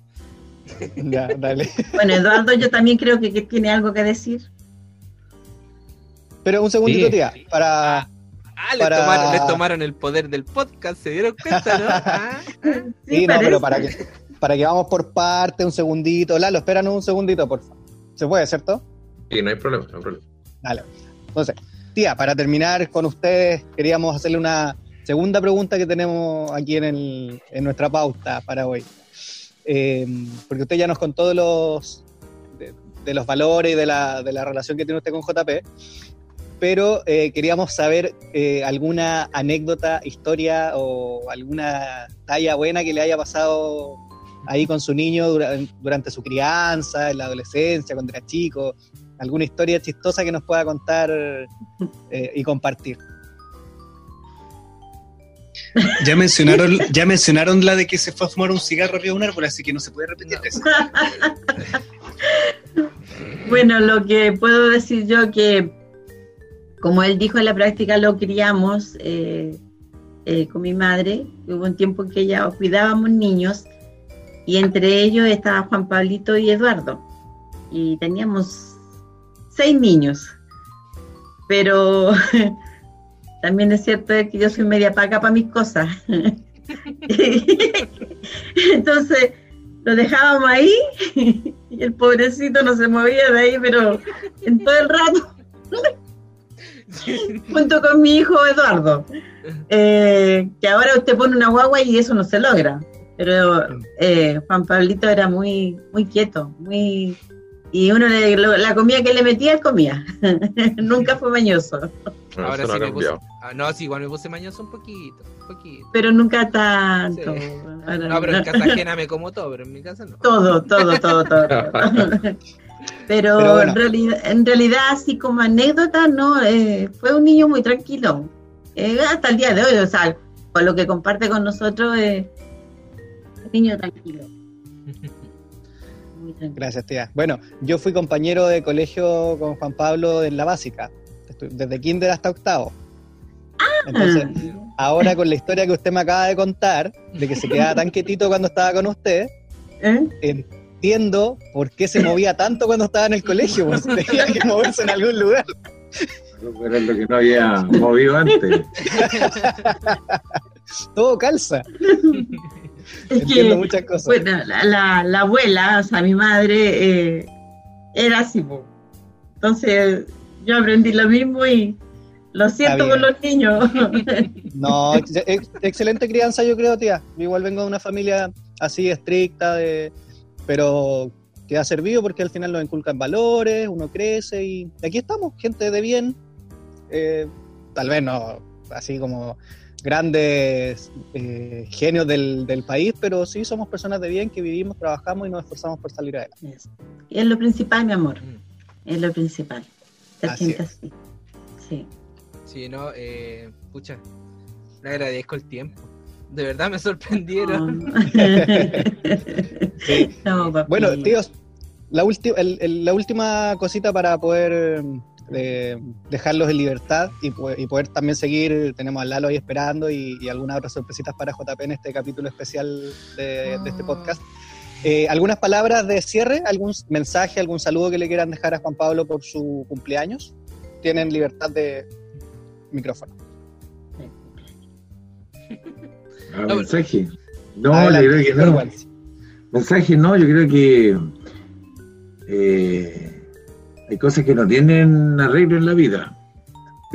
Ya, dale. Bueno, Eduardo, yo también creo que, que tiene algo que decir. Pero un segundito, Sí. tía, para... Ah, les, Para- tomaron, les tomaron el poder del podcast, ¿se dieron cuenta, no? Ah, ah. Sí, no, pero para que, para que vamos por parte, un segundito. Lalo, espéranos un segundito, por favor. Se puede, ¿cierto? Sí, no hay problema, no hay problema. Dale. Entonces, tía, para terminar con ustedes, queríamos hacerle una segunda pregunta que tenemos aquí en, el- en nuestra pauta para hoy. Eh, porque usted ya nos contó de los, de, de los valores y de la, de la relación que tiene usted con JP, pero eh, queríamos saber eh, alguna anécdota, historia o alguna talla buena que le haya pasado ahí con su niño dura- durante su crianza, en la adolescencia, cuando era chico, alguna historia chistosa que nos pueda contar eh, y compartir. Ya mencionaron, ya mencionaron la de que se fue a fumar un cigarro arriba de un árbol, así que no se puede repetir eso. Bueno, lo que puedo decir yo que, como él dijo en la práctica, lo criamos eh, eh, con mi madre. Hubo un tiempo en que ella cuidábamos niños y entre ellos estaba Juan Pablito y Eduardo. Y teníamos seis niños. Pero también es cierto que yo soy media paca para mis cosas. Entonces lo dejábamos ahí y el pobrecito no se movía de ahí, pero en todo el rato, junto con mi hijo Eduardo, eh, que ahora usted pone una guagua y eso no se logra. Pero eh, Juan Pablito era muy, muy quieto, muy y uno le, lo- la comida que le metía, él comía. Nunca fue mañoso, Bueno, Ahora sí me puse. Ah, no, sí, igual me puse mañoso un poquito, un poquito. pero nunca tanto. Sí. Ahora, No, pero en ajena me como todo, pero en mi casa no. Todo, todo, todo, todo. Pero, Pero bueno. en, realidad, en realidad, así como anécdota, no, eh, fue un niño muy tranquilo. Eh, hasta el día de hoy, o sea, con lo que comparte con nosotros, eh, un niño tranquilo. Muy tranquilo. Gracias, tía. Bueno, yo fui compañero de colegio con Juan Pablo en la básica, desde kinder hasta octavo. Entonces, ahora con la historia que usted me acaba de contar, de que se quedaba tan quietito cuando estaba con usted, ¿Eh? Entiendo por qué se movía tanto cuando estaba en el colegio, porque tenía que moverse en algún lugar. Era lo que no había movido antes. Todo calza. Es Entiendo que, muchas cosas. bueno, la, la- la abuela, o sea, mi madre, eh, era así. Entonces, yo aprendí lo mismo y lo siento con los niños. No, ex- ex- excelente crianza, yo creo, tía. Yo igual vengo de una familia así estricta, de, pero que ha servido porque al final nos inculcan valores, uno crece y aquí estamos, gente de bien. eh, tal vez no así como grandes eh, genios del, del país, pero sí somos personas de bien que vivimos, trabajamos y nos esforzamos por salir adelante. Eso. Y es lo principal, mi amor. Mm. Es lo principal. Ser Así gente así. Sí. Sí, no, eh, pucha, le agradezco el tiempo. De verdad me sorprendieron. Sí. No, papi. Bueno, tíos, la, ulti- el- el- la última cosita para poder eh, dejarlos en libertad y, y poder también seguir, tenemos a Lalo ahí esperando y, y algunas otras sorpresitas para JP en este capítulo especial de, de este podcast. Eh, ¿Algunas palabras de cierre? ¿Algún mensaje, algún saludo que le quieran dejar a Juan Pablo por su cumpleaños? Tienen libertad de micrófono. Ah, mensaje. No, Adelante, yo creo que no. Mensaje no, yo creo que eh, hay cosas que no tienen arreglo en la vida.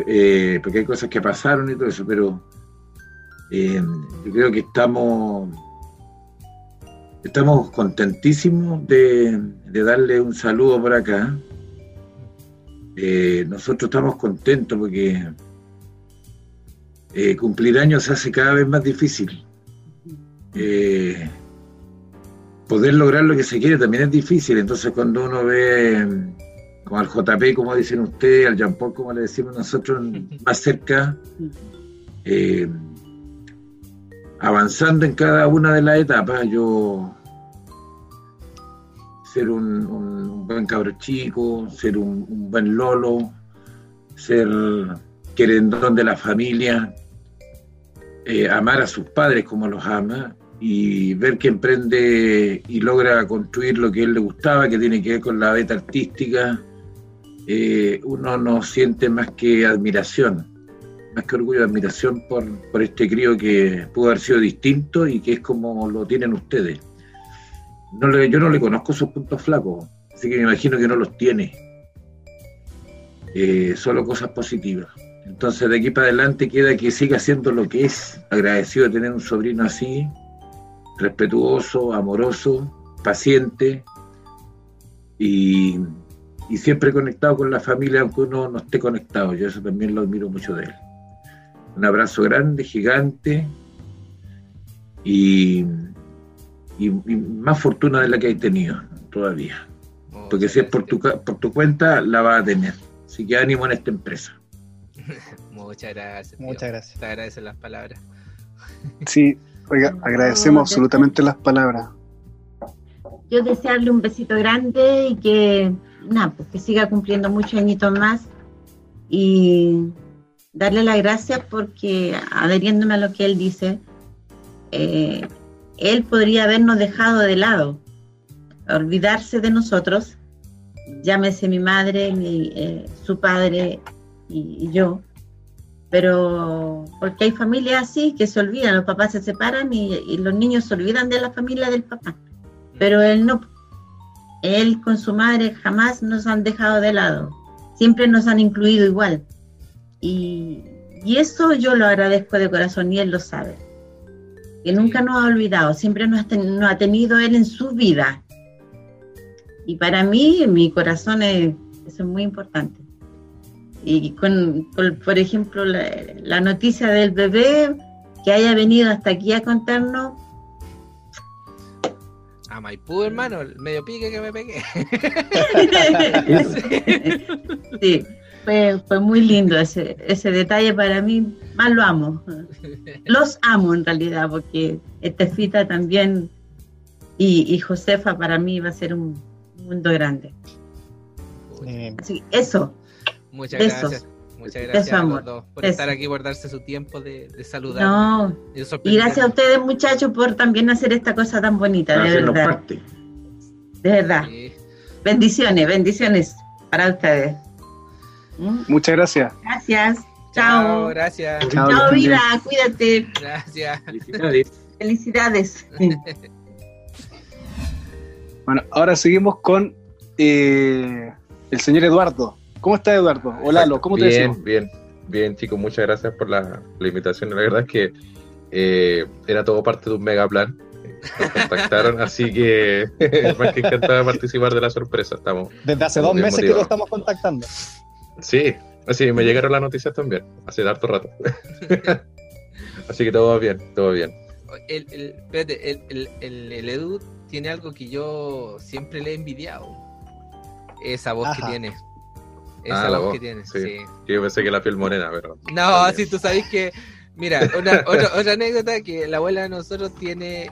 eh, porque hay cosas que pasaron y todo eso, pero eh, yo creo que estamos estamos contentísimos de, de darle un saludo por acá. Nosotros estamos contentos porque eh, cumplir años se hace cada vez más difícil. Eh, poder lograr lo que se quiere también es difícil. Entonces, cuando uno ve mm, como al JP, como dicen ustedes, al Jean Paul, como le decimos nosotros, más cerca, eh, avanzando en cada una de las etapas, yo ser un, un- un buen cabro chico, ser un, un buen lolo, ser querendón de la familia, eh, amar a sus padres como los ama y ver que emprende y logra construir lo que él le gustaba, que tiene que ver con la beta artística, eh, uno no siente más que admiración, más que orgullo, admiración por, por este crío que pudo haber sido distinto y que es como lo tienen ustedes. No yo no le conozco sus puntos flacos, así que me imagino que no los tiene. Eh, solo cosas positivas. Entonces de aquí para adelante queda que siga haciendo lo que es, agradecido de tener un sobrino así, respetuoso, amoroso, paciente y, y siempre conectado con la familia, aunque uno no esté conectado. Yo eso también lo admiro mucho de él. Un abrazo grande, gigante y, y- y más fortuna de la que hay tenido todavía. Porque si es por tu, por tu cuenta, la vas a tener. Así que ánimo en esta empresa. Muchas gracias. tío. Muchas gracias. Te agradecen las palabras. Sí, oiga, agradecemos absolutamente las palabras. Yo desearle un besito grande y que, nada, pues que siga cumpliendo muchos añitos más y darle las gracias porque, adheriéndome a lo que él dice, eh, él podría habernos dejado de lado, olvidarse de nosotros, llámese mi madre, mi, eh, su padre y, y yo, pero porque hay familias así que se olvidan, los papás se separan y, y los niños se olvidan de la familia del papá pero él no. Él con su madre jamás nos han dejado de lado, siempre nos han incluido igual. Y, y eso yo lo agradezco de corazón y él lo sabe. Que nunca nos ha olvidado, siempre nos ten- nos ha tenido él en su vida. Y para mí, en mi corazón, es, eso es muy importante. Y con, con, por ejemplo, la, la noticia del bebé que haya venido hasta aquí a contarnos, A Maipú, hermano, el medio pique que me pegué. sí, fue, fue muy lindo ese, ese detalle para mí, más lo amo. Los amo en realidad, porque Estefita también y, y Josefa para mí va a ser un mundo grande. Así que eso, Muchas Besos. gracias. Muchas Besos, gracias a los dos por Besos. estar aquí, por darse su tiempo de, de saludar. no. Y gracias a ustedes muchachos por también hacer esta cosa tan bonita, de verdad. parte. De verdad. Sí. Bendiciones, bendiciones para ustedes. ¿Mm? Muchas gracias. Gracias. Chao, Chao. gracias. Chao, Chao, vida. Cuídate. Gracias. Felicidades. Felicidades. Bueno, ahora seguimos con eh, el señor Eduardo. ¿Cómo está Eduardo? Hola, Lalo, ¿cómo te bien, decimos? Bien, bien, chicos, muchas gracias por la, la invitación. La verdad es que eh, era todo parte de un mega plan. Nos contactaron, así que más que encantada de participar de la sorpresa. Estamos. Desde hace dos meses que lo estamos contactando. Sí, así me llegaron las noticias también, hace harto rato. así que todo bien, todo bien. El, el, espérate, el, el, el, el Edu tiene algo que yo siempre le he envidiado. Esa voz que tiene. Esa Ah, la voz, voz, que tiene, sí. sí. Yo pensé que la piel morena, pero. No, También. si tú sabes que. Mira, una, otra, otra anécdota que la abuela de nosotros tiene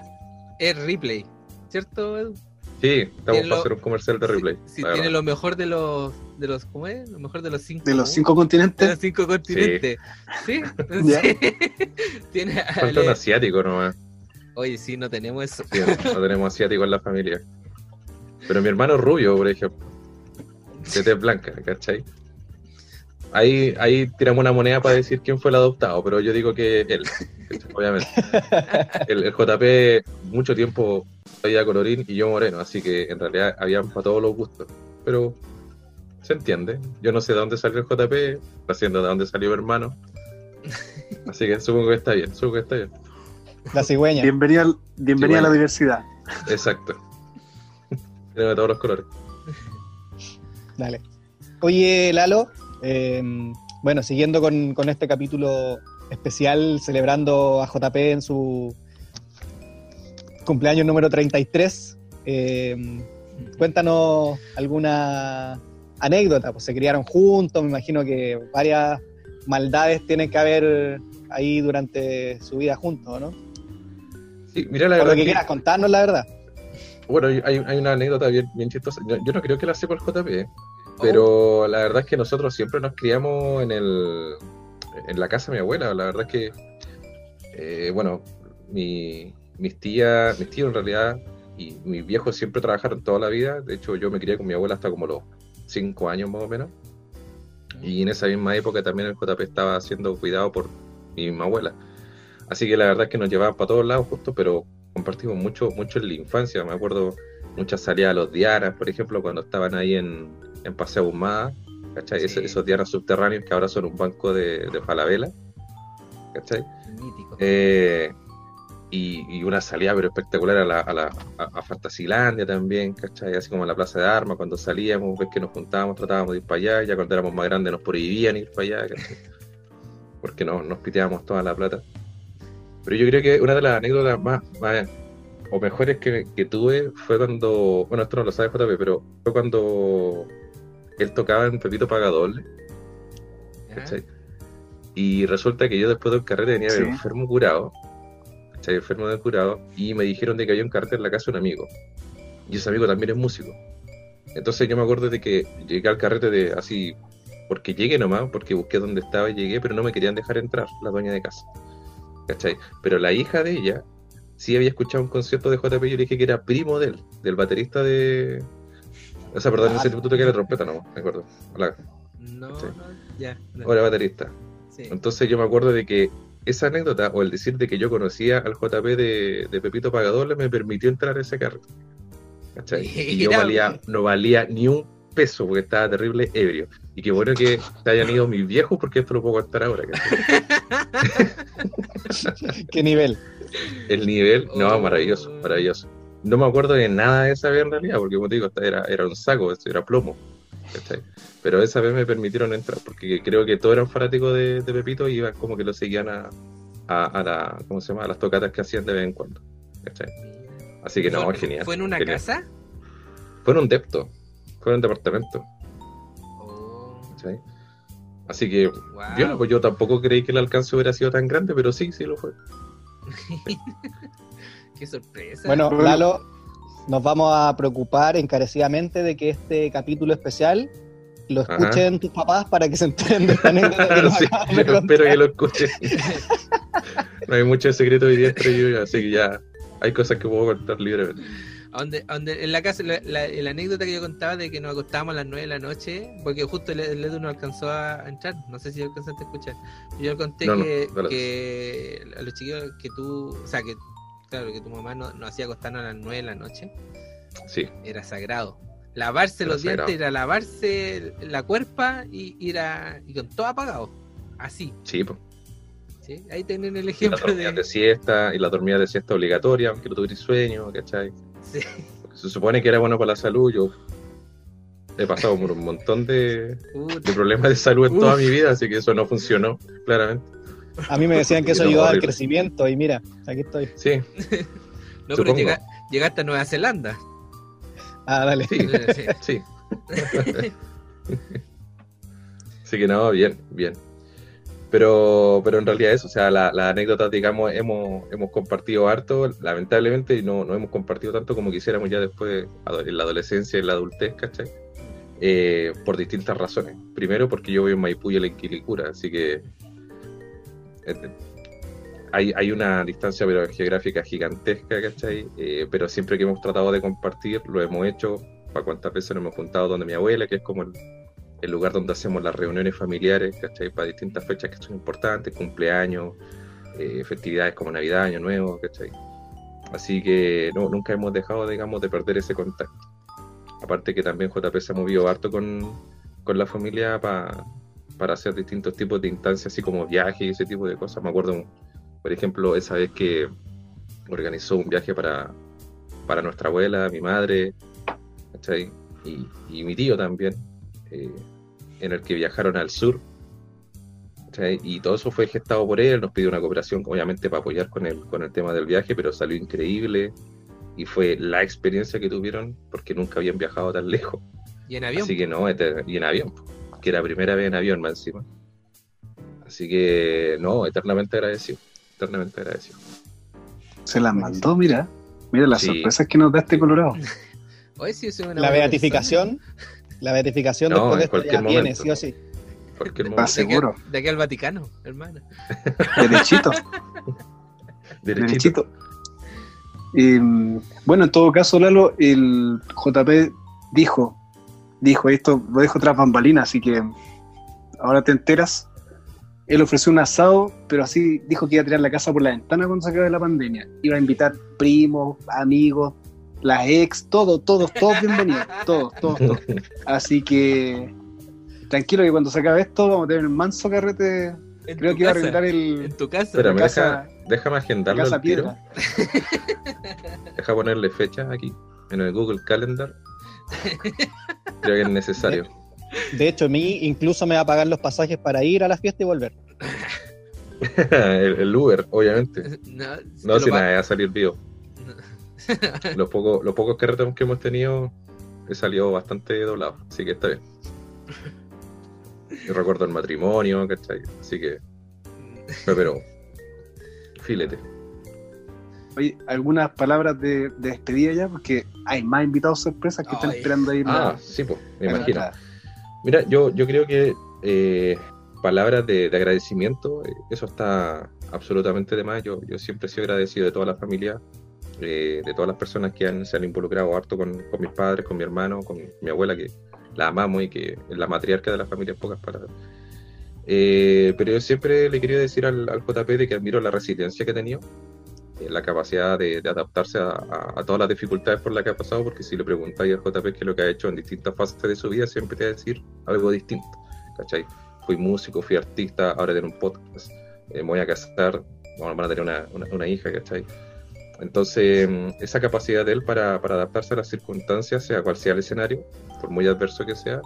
es replay, ¿cierto, Edu? Sí, estamos para lo- hacer un comercial de replay. Sí, tiene lo mejor de los, de los, ¿cómo es? Lo mejor de los cinco. De los cinco de continentes. los cinco continentes. Sí, sí. tiene Falta un asiático nomás. Oye, sí, no tenemos eso. Sí, no tenemos asiático en la familia. Pero mi hermano es rubio, por ejemplo. De tez blanca, ¿cachai? Ahí, ahí tiramos una moneda para decir quién fue el adoptado, pero yo digo que él, obviamente. El, el JP mucho tiempo había colorín y yo moreno, así que en realidad habían para todos los gustos. Pero se entiende. Yo no sé de dónde salió el JP, haciendo de dónde salió mi hermano. Así que supongo que está bien, supongo que está bien. La cigüeña. Bienvenida, bienvenida a la diversidad. Exacto. Tiene de todos los colores. Dale. Oye, Lalo, eh, bueno, siguiendo con, con este capítulo especial celebrando a JP en su cumpleaños número 33, eh, cuéntanos alguna anécdota, pues se criaron juntos, me imagino que varias maldades tienen que haber ahí durante su vida juntos, ¿no? Sí, mira la Por lo verdad que que- quieras contarnos, la verdad. Bueno, hay, hay una anécdota bien, bien chistosa. Yo, yo no creo que la sepa el JP, pero la verdad es que nosotros siempre nos criamos en el en la casa de mi abuela. La verdad es que, eh, bueno, mi, mis tías, mis tíos en realidad y mis viejos siempre trabajaron toda la vida. De hecho, yo me crié con mi abuela hasta como los cinco años más o menos. Y en esa misma época también el JP estaba siendo cuidado por mi misma abuela. Así que la verdad es que nos llevaban para todos lados justo, pero compartimos mucho, mucho en la infancia. Me acuerdo muchas salidas a los diaras, por ejemplo, cuando estaban ahí en, en Paseo Ahumada, ¿cachai? Esos, esos diaras subterráneos que ahora son un banco de, de Falabella, ¿cachai? Mítico. Eh, y, y una salida pero espectacular a, la, a, la, a, a Fantasilandia también, ¿cachai? Así como a la Plaza de Armas, cuando salíamos, ves que nos juntábamos, tratábamos de ir para allá, ya cuando éramos más grandes nos prohibían ir para allá, ¿cachai? porque no, nos piteábamos toda la plata. Pero yo creo que una de las anécdotas más, más o mejores que, que tuve fue cuando, bueno, esto no lo sabe JP, pero fue cuando él tocaba en Pepito Pagadoble, ¿cachai? Y resulta que yo después del carrete venía Sí. enfermo curado, ¿cachai? Enfermo de curado, y me dijeron de que había un carrete en la casa de un amigo. Y ese amigo también es músico. Entonces yo me acuerdo de que llegué al carrete de así, porque llegué nomás, porque busqué dónde estaba y llegué, pero no me querían dejar entrar, la dueña de casa. ¿Cachai? Pero la hija de ella sí había escuchado un concierto de JP y yo le dije que era primo de él, del baterista de. O sea, perdón, en ese tiempo tú la trompeta, no, me acuerdo. Hola, No, no, ya. Ahora baterista. Sí. Entonces yo me acuerdo de que esa anécdota, o el decir de que yo conocía al JP de, de Pepito Pagador, me permitió entrar a ese carro. ¿Cachai? Y yo valía, no valía ni un peso porque estaba terrible ebrio. Y qué bueno que se hayan ido mis viejos porque esto lo puedo contar ahora. ¿Qué nivel? El nivel, no, Oh. maravilloso, maravilloso. No me acuerdo de nada de esa vez en realidad, porque como te digo, era, era un saco, esto era plomo. ¿cachai? Pero esa vez me permitieron entrar, porque creo que todos eran fanáticos de, de Pepito y iban como que lo seguían a, a, a la, ¿cómo se llama? a las tocatas que hacían de vez en cuando. ¿cachai? Así que no, ¿Fue- genial. ¿Fue en una genial. casa? Fue en un depto, fue en un departamento. Oh, ¿cachai? Así que, wow. yo, pues yo tampoco creí que el alcance hubiera sido tan grande, pero sí, sí lo fue. Qué sorpresa. Bueno. Lalo, nos vamos a preocupar encarecidamente de que este capítulo especial lo Ajá. escuchen tus papás para que se enteren de esta anécdota que nos Sí, de yo espero que lo escuchen. no hay mucho secreto hoy día entre yo así que ya hay cosas que puedo contar libremente. Donde, donde- en la casa, la, la- la anécdota que yo contaba de que nos acostábamos a las 9 de la noche, porque justo el, el Edu no alcanzó a entrar, no sé si alcanzaste a escuchar. Yo conté No, no, que, dale. que a los chiquillos que tú, o sea, que claro, que tu mamá no- nos hacía acostarnos a las 9 de la noche, Sí, era sagrado. Lavarse Era los dientes era lavarse la cuerpa y ir a, y con todo apagado. Así, sí, pues. ¿sí? Ahí tienen el Y la ejemplo dormida de de. siesta, y la dormida de siesta obligatoria, aunque no tuvieras sueño, ¿cachai? Sí. Porque se supone que era bueno para la salud, yo he pasado por un montón de, problemas de salud en toda mi vida, así que eso no funcionó, claramente. A mí me decían que eso ayudaba al crecimiento y mira, aquí estoy. Sí, No, pero llega- llegaste a Nueva Zelanda. Ah, dale. sí, Sí. sí. Así que no, bien, bien. Pero, pero en realidad eso, o sea, la- las anécdotas, digamos, hemos, hemos compartido harto, lamentablemente no, no hemos compartido tanto como quisiéramos ya después, en la adolescencia y en la adultez, ¿cachai? Eh, por distintas razones. Primero porque yo vivo en Maipú y en Quilicura, así que hay, hay una distancia pero, geográfica gigantesca, ¿cachai? Eh, pero siempre que hemos tratado de compartir, lo hemos hecho, para cuántas veces nos hemos juntado donde mi abuela, que es como el, el lugar donde hacemos las reuniones familiares, ¿cachai? Para distintas fechas que son importantes, cumpleaños, eh, festividades como Navidad, Año Nuevo, ¿cachai? Así que no, nunca hemos dejado, digamos, de perder ese contacto. Aparte que también JP se ha movido harto con, con la familia pa- para hacer distintos tipos de instancias, así como viajes y ese tipo de cosas. Me acuerdo, por ejemplo, esa vez que organizó un viaje para, para nuestra abuela, mi madre. Y, y mi tío también, eh, en el que viajaron al sur. Y todo eso fue gestado por él, nos pidió una cooperación, obviamente, para apoyar con el, con el tema del viaje, pero salió increíble y fue la experiencia que tuvieron porque nunca habían viajado tan lejos. Y en avión. Así que no, este- y en avión, que era primera vez en avión más encima. Así que no, eternamente agradecido, eternamente agradecido. Se las mandó, mira. Mira las Sí. sorpresas que nos da este Colorado. Hoy sí soy una La beatificación, la beatificación No, después en de esto cualquier ya viene, momento. sí o sí. Cualquier Ah, seguro. aquí, de aquí al Vaticano, hermano. Derechito. derechito. Derechito. Eh, bueno, en todo caso, Lalo, el JP dijo, dijo esto, lo dijo tras bambalinas, así que ahora te enteras. Él ofreció un asado, pero así dijo que iba a tirar la casa por la ventana cuando se acabe la pandemia. Iba a invitar primos, amigos, las ex, todos, todos, todos bienvenidos, todos, todos, todos. Así que tranquilo que cuando se acabe esto vamos a tener un manso carrete. En Creo que iba a arreglar el En tu casa. Espérame, la casa- deja- déjame la agendarlo casa al tiro. Deja ponerle fecha aquí en el Google Calendar. Creo que es necesario. De hecho, a mí incluso me va a pagar los pasajes para ir a la fiesta y volver. el, el Uber, obviamente. No, No, si nada, va a salir vivo. Los pocos, los pocos carretes que hemos tenido he salido bastante doblado, así que está bien. Yo recuerdo el matrimonio, ¿cachai? Así que. Pero filete. Oye, algunas palabras de, de despedida ya, porque hay más invitados sorpresas que están esperando ahí. Ah, sí, pues, me imagino. Mira, yo, yo creo que eh, palabras de, de agradecimiento, eh, eso está absolutamente de más. Yo, yo siempre he sido agradecido de toda la familia, eh, de todas las personas que han, se han involucrado harto con, con mis padres, con mi hermano, con mi abuela, que la amamos y que es la matriarca de la familia, en pocas palabras. Eh, pero yo siempre le quería decir al, al JP de que admiro la resiliencia que ha tenido, la capacidad de, de adaptarse a, a- a todas las dificultades por las que ha pasado, porque si le preguntáis al JP qué es lo que ha hecho en distintas fases de su vida, siempre te va a decir algo distinto. ¿Cachai? Fui músico, fui artista, ahora tengo un podcast, eh, me voy a casar, bueno, van a tener una, una- una hija, ¿cachai? Entonces, mm, esa capacidad de él para, para adaptarse a las circunstancias, sea cual sea el escenario, por muy adverso que sea,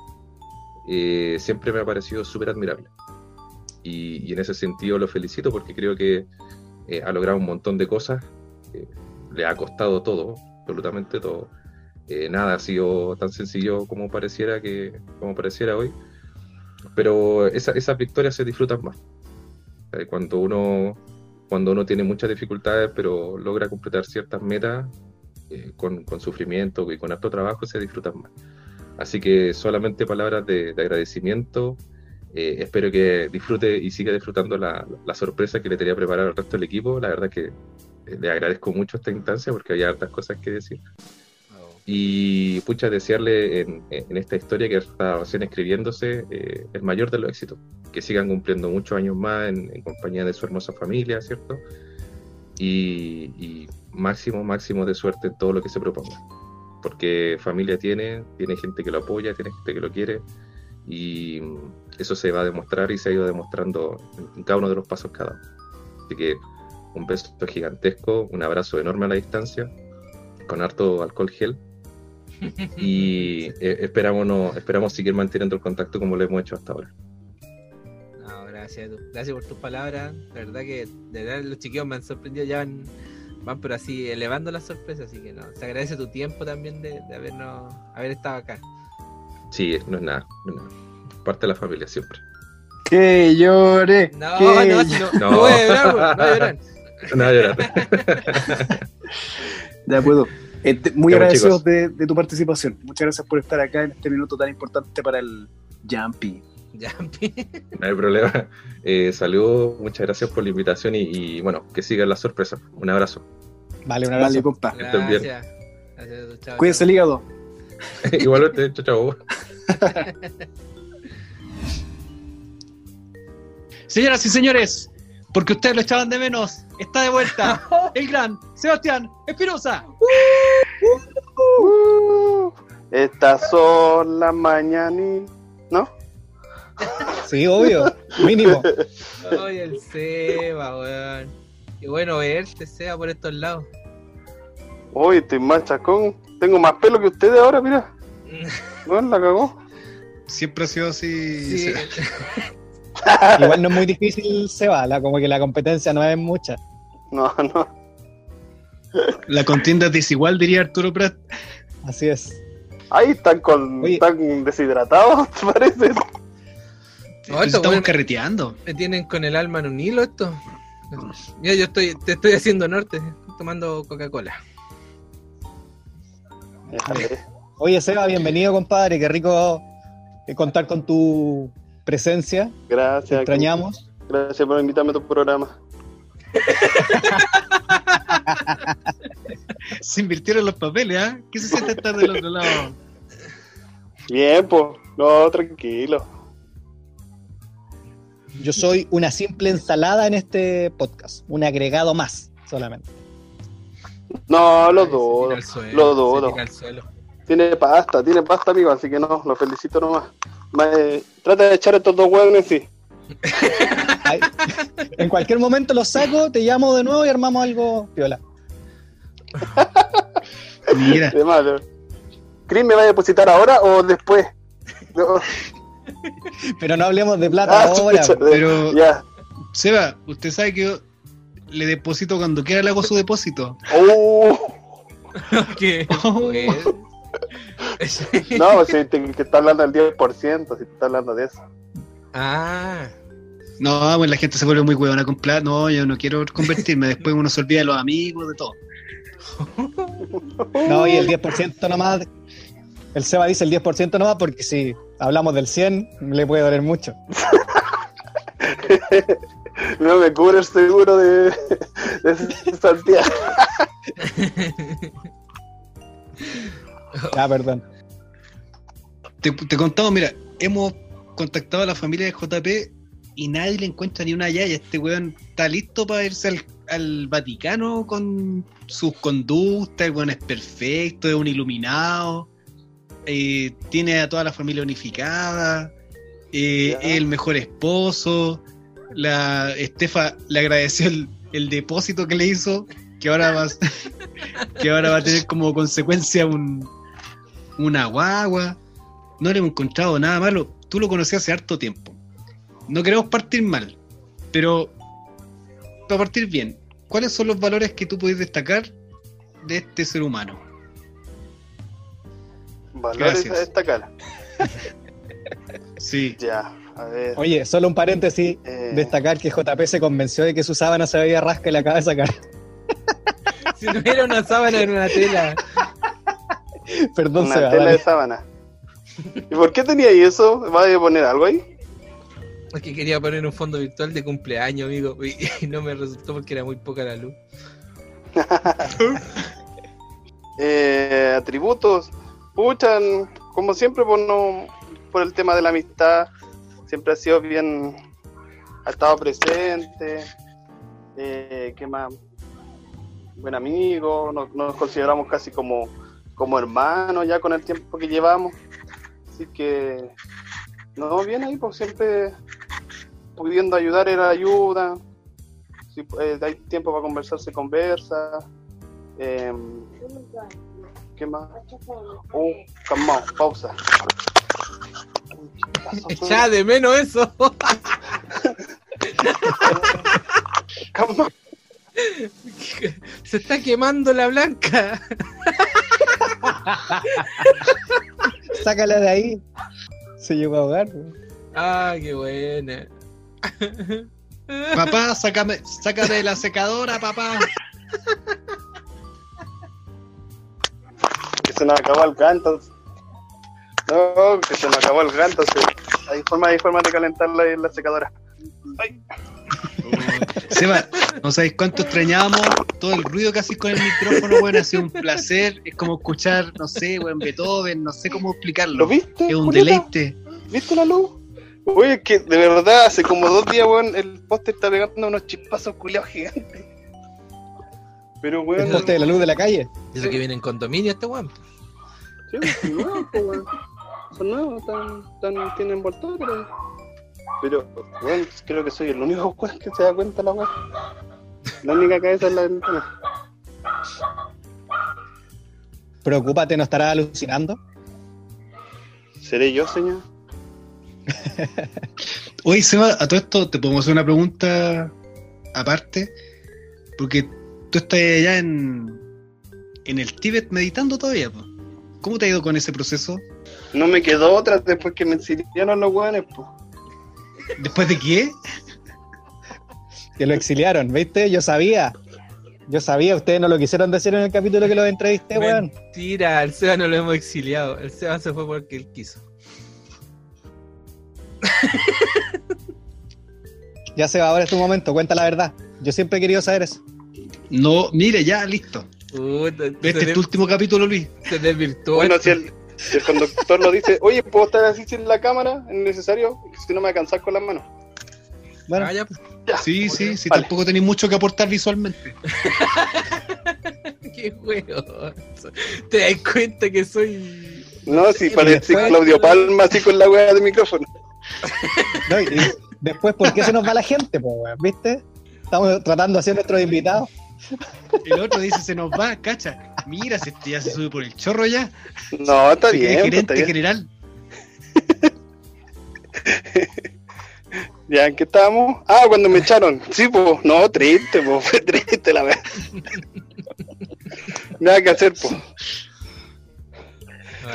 eh, siempre me ha parecido súper admirable. Y, y en ese sentido lo felicito porque creo que eh, ha logrado un montón de cosas, eh, le ha costado todo, absolutamente todo. Eh, nada ha sido tan sencillo como pareciera que como pareciera hoy, pero esa- esas victorias se disfrutan más. Eh, Cuando uno cuando uno tiene muchas dificultades, pero logra completar ciertas metas con, sufrimiento y con harto trabajo, se disfrutan más. Así que solamente palabras de agradecimiento. Eh, espero que disfrute y siga disfrutando la, la sorpresa que le tenía preparado al resto del equipo. La verdad que eh, le agradezco mucho esta instancia porque había hartas cosas que decir. Y pucha, desearle en, en esta historia que está recién escribiéndose eh, el mayor de los éxitos. Que sigan cumpliendo muchos años más en, en compañía de su hermosa familia, ¿cierto? Y, y máximo, máximo de suerte en todo lo que se proponga. Porque familia tiene, tiene gente que lo apoya, tiene gente que lo quiere. Y eso se va a demostrar y se ha ido demostrando en, cada uno de los pasos cada uno. Así que un beso gigantesco, un abrazo enorme a la distancia, con harto alcohol gel y eh, esperamos, no, esperamos seguir manteniendo el contacto como lo hemos hecho hasta ahora. No, gracias, gracias por tus palabras. La verdad que de verdad los chiquillos me han sorprendido, ya van, van pero así elevando las sorpresas, así que no, se agradece tu tiempo también de, de habernos, haber estado acá. Sí, no es nada, no es nada. Parte de la familia siempre. Que llore. No, que no, si no, No. no voy a llorar, güey, no voy a llorar. De llorar. Ya puedo. Eh, te- muy Ya, agradecidos de, de tu participación. Muchas gracias por estar acá en este minuto tan importante para el Jumpy. Ya, No hay problema. Eh, saludos, muchas gracias por la invitación y, y, bueno, que sigan las sorpresas. Un abrazo. Vale, un abrazo. Vale, compa. estén bien. gracias. Gracias, chao, Cuídense chao. el hígado. Igualmente, chao, chao. Señoras y señores, porque ustedes lo echaban de menos, está de vuelta el gran Sebastián Espinosa. Estas son las mañanitas ¿no? Sí, obvio, mínimo. Ay, el Seba, weón. Qué bueno verte, Seba, por estos lados. Uy, estoy más chacón. Tengo más pelo que ustedes ahora, mira. Bueno, la cagó. Siempre ha sido así. Sí. Igual no es muy difícil, se va, la, como que la competencia no es mucha. No, no. La contienda es desigual, diría Arturo Prat. Así es. Ahí están con Oye. están deshidratados, ¿te parece? No, estamos carreteando. me tienen con el alma en un hilo esto. Mira, yo estoy, te estoy haciendo norte, tomando Coca-Cola. Oye, Seba, bienvenido, compadre. Qué rico eh, contar con tu presencia. Te Gracias. extrañamos. Gracias por invitarme a tu programa. Se invirtieron los papeles, ¿ah? ¿Qué se siente estar del otro lado? Bien, pues. No, tranquilo. Yo soy una simple ensalada en este podcast, un agregado más solamente. No, lo dudo. tira al suelo, Lo dudo. Tiene pasta, tiene pasta, amigo, así que no, lo felicito nomás. Eh, trata de echar estos dos hueones, sí. Ay, en cualquier momento los saco, te llamo de nuevo y armamos algo piola. Mira, De malo. ¿Chris me va a depositar ahora o después? No. Pero no hablemos de plata Ah, ahora. chucha, pero Ya. Seba, usted sabe que yo le deposito cuando quiera le hago su depósito. Uh, ¿Qué? Pues, no, si te, que está hablando del 10%, si te está hablando de eso. ah, No, pues la gente se vuelve muy huevona con plata. No, yo no quiero convertirme. Después uno se olvida de los amigos, de todo. No, y el 10% nomás. El Seba dice el 10% nomás porque si hablamos del 100 le puede doler mucho. No me cubre el seguro de, de Santiago. Ah, perdón. Te, te contamos, mira, hemos contactado a la familia de JP y nadie le encuentra ni una yaya. Este weón está listo para irse al, al Vaticano con sus conductas. El weón es perfecto, es un iluminado. eh, tiene a toda la familia unificada. eh, es el mejor esposo. La Estefa le agradeció el, el depósito que le hizo. Que ahora va, a- que ahora va a tener como consecuencia un, una guagua. No le hemos encontrado nada malo. Tú lo conocías hace harto tiempo. No queremos partir mal, pero para partir bien, ¿cuáles son los valores que tú puedes destacar de este ser humano? Valores Gracias. a destacar. Sí, Ya, a ver. Oye, solo un paréntesis. eh, Destacar que JP se convenció de que su sábana se veía rasca y la acaba de sacar. si no era una sábana, era una tela. Perdón, una Seba. tela dale. de sábana. ¿Y por qué tenía ahí eso? ¿Va a poner algo ahí? Es que quería poner un fondo virtual de cumpleaños, amigo, y, y no me resultó porque era muy poca la luz. Eh, atributos. Puchan, como siempre, por, no, por el tema de la amistad, siempre ha sido bien, ha estado presente. Eh, ¿Qué más? Buen amigo, nos, nos consideramos casi como, como hermanos ya con el tiempo que llevamos. Así que, no, bien ahí, pues siempre pudiendo ayudar era ayuda. Si eh, hay tiempo para conversar, se conversa. Em, ¿Qué más? Oh, calma, pausa. Echa de menos eso. Calma. Se está quemando la blanca. Sácala de ahí. Se llegó a ahogar. Ah, qué buena. papá, sácame, sácame de la secadora, papá. Que se nos acabó el canto. No, que se nos acabó el canto. sí. Hay forma, hay forma de calentarla en la secadora. Ay, Seba, no sabéis cuánto extrañábamos todo el ruido que haces con el micrófono, weón, ha sido un placer. Es como escuchar, no sé, weón, Beethoven, no sé cómo explicarlo. ¿Lo viste? Es un Julieta? deleite. ¿Viste la luz? Oye, es que de verdad, hace como dos días, weón, el poste está pegando unos chispazos culiados gigantes. Pero, El weón, poste de la luz de la calle. Eso que viene en condominio este weón. sí, po, weón. son nuevos, están, están, tienen envoltorio. Pero, pero bueno, creo que soy el único weón que se da cuenta la weá. La única cabeza en la ventana. Preocúpate, ¿no estarás alucinando? ¿Seré yo, señor? Oye, Seba, a todo esto te podemos hacer una pregunta aparte, porque tú estás allá en, en el Tíbet meditando todavía. po. ¿Cómo te ha ido con ese proceso? No me quedó otra después que me exiliaron los weones, pues. ¿Después de qué? Que lo exiliaron, ¿viste? Yo sabía. Yo sabía, ustedes no lo quisieron decir en el capítulo que lo entrevisté, weón. Mentira, el Seba no lo hemos exiliado. El Seba se fue porque él quiso. Ya se va, ahora es tu momento, cuenta la verdad. Yo siempre he querido saber eso. No, mire, ya, listo. Puta, Este es tu último capítulo, Luis. se desvirtuó. Bueno, esto. si el, si el conductor lo dice, oye, ¿puedo estar así sin la cámara? ¿Es necesario? Si no me voy a cansar con las manos. Bueno, Ah, ya, pues. Ya. Sí, sí, sí, Vale. tampoco tenéis mucho que aportar visualmente. Qué huevo. ¿Te das cuenta que soy. No, si Sí, parece Claudio Palma así con la weá de micrófono. no, y- y después, ¿por qué se nos va la gente, po, weón? ¿Viste? Estamos tratando de hacer nuestros invitados. El otro dice, se nos va, cacha. Mira, si este ya se sube por el chorro ya. No, está Se bien, pues, gerente está bien. general. ¿Ya en qué estábamos? Ah, cuando me echaron. Sí, pues, no, triste, pues, fue triste la verdad. Nada que hacer, pues.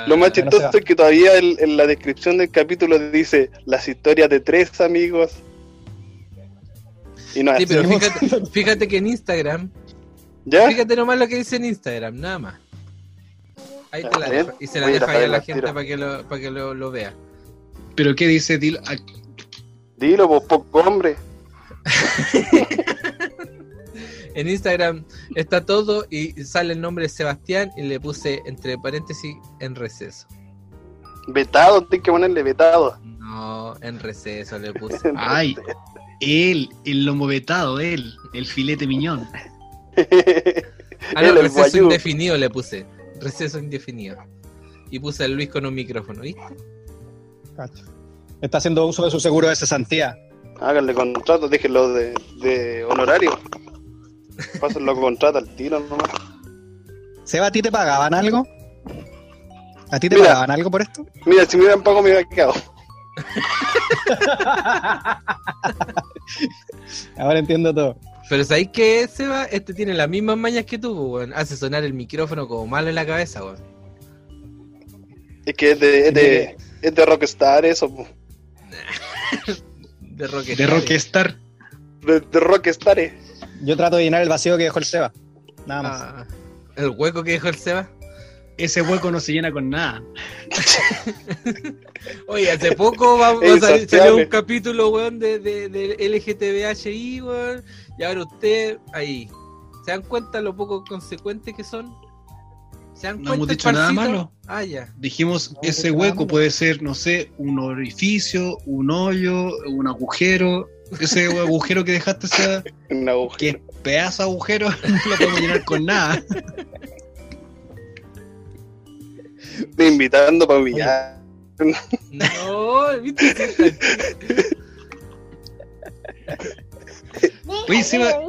Lo más Ah, chistoso es que todavía en, en la descripción del capítulo dice las historias de tres amigos. Y no Sí, pero fíjate, fíjate que en Instagram, ¿Ya? fíjate nomás lo que dice en Instagram, nada más. Ahí te la dejo. Y se la Voy a ir a dejo ahí a la gente para que lo, para que lo, lo vea. Pero ¿qué dice? Dilo, ah, Dilo, pues, poco hombre. En Instagram está todo y sale el nombre de Sebastián y le puse entre paréntesis en receso. Vetado, tienes que ponerle vetado. No, en receso le puse. Ay, él, el lomo vetado, él, el filete miñón. Ah, no, el receso guayú. indefinido le puse. Receso indefinido. Y puse a Luis con un micrófono, ¿viste? Cacho. Está haciendo uso de su seguro de cesantía. Háganle contrato, déjenlo de, de honorario. Pásenlo contrato al tiro nomás. Seba, ¿a ti te pagaban algo? ¿A ti te Mira. pagaban algo por esto? Mira, si me hubieran pago me hubiera quedado. Ahora entiendo todo. Pero ¿sabéis qué, Seba? Este tiene las mismas mañas que tú, weón. Hace sonar el micrófono como malo en la cabeza, weón. Es que es de, es de, es de Rockstar eso. De rock. De Rockstar. de, de Rockstar. eh. Yo trato de llenar el vacío que dejó el Seba. Nada más. Ah, el hueco que dejó el Seba. Ese hueco no se llena con nada. Oye, hace poco va, va a salió un capítulo, weón, de, de, de LGTBHI, weón. Y ahora usted, ahí. ¿Se dan cuenta lo poco consecuentes que son? ¿Se dan No hemos dicho nada malo. Ah, ya. Dijimos, No, ese hueco puede ser, no sé, un orificio, un hoyo, un agujero. Ese agujero que dejaste, esa, Un agujero. que es pedazo de agujero, no lo podemos llenar con nada. Estoy invitando para humillar. No, viste. Oye, Seba,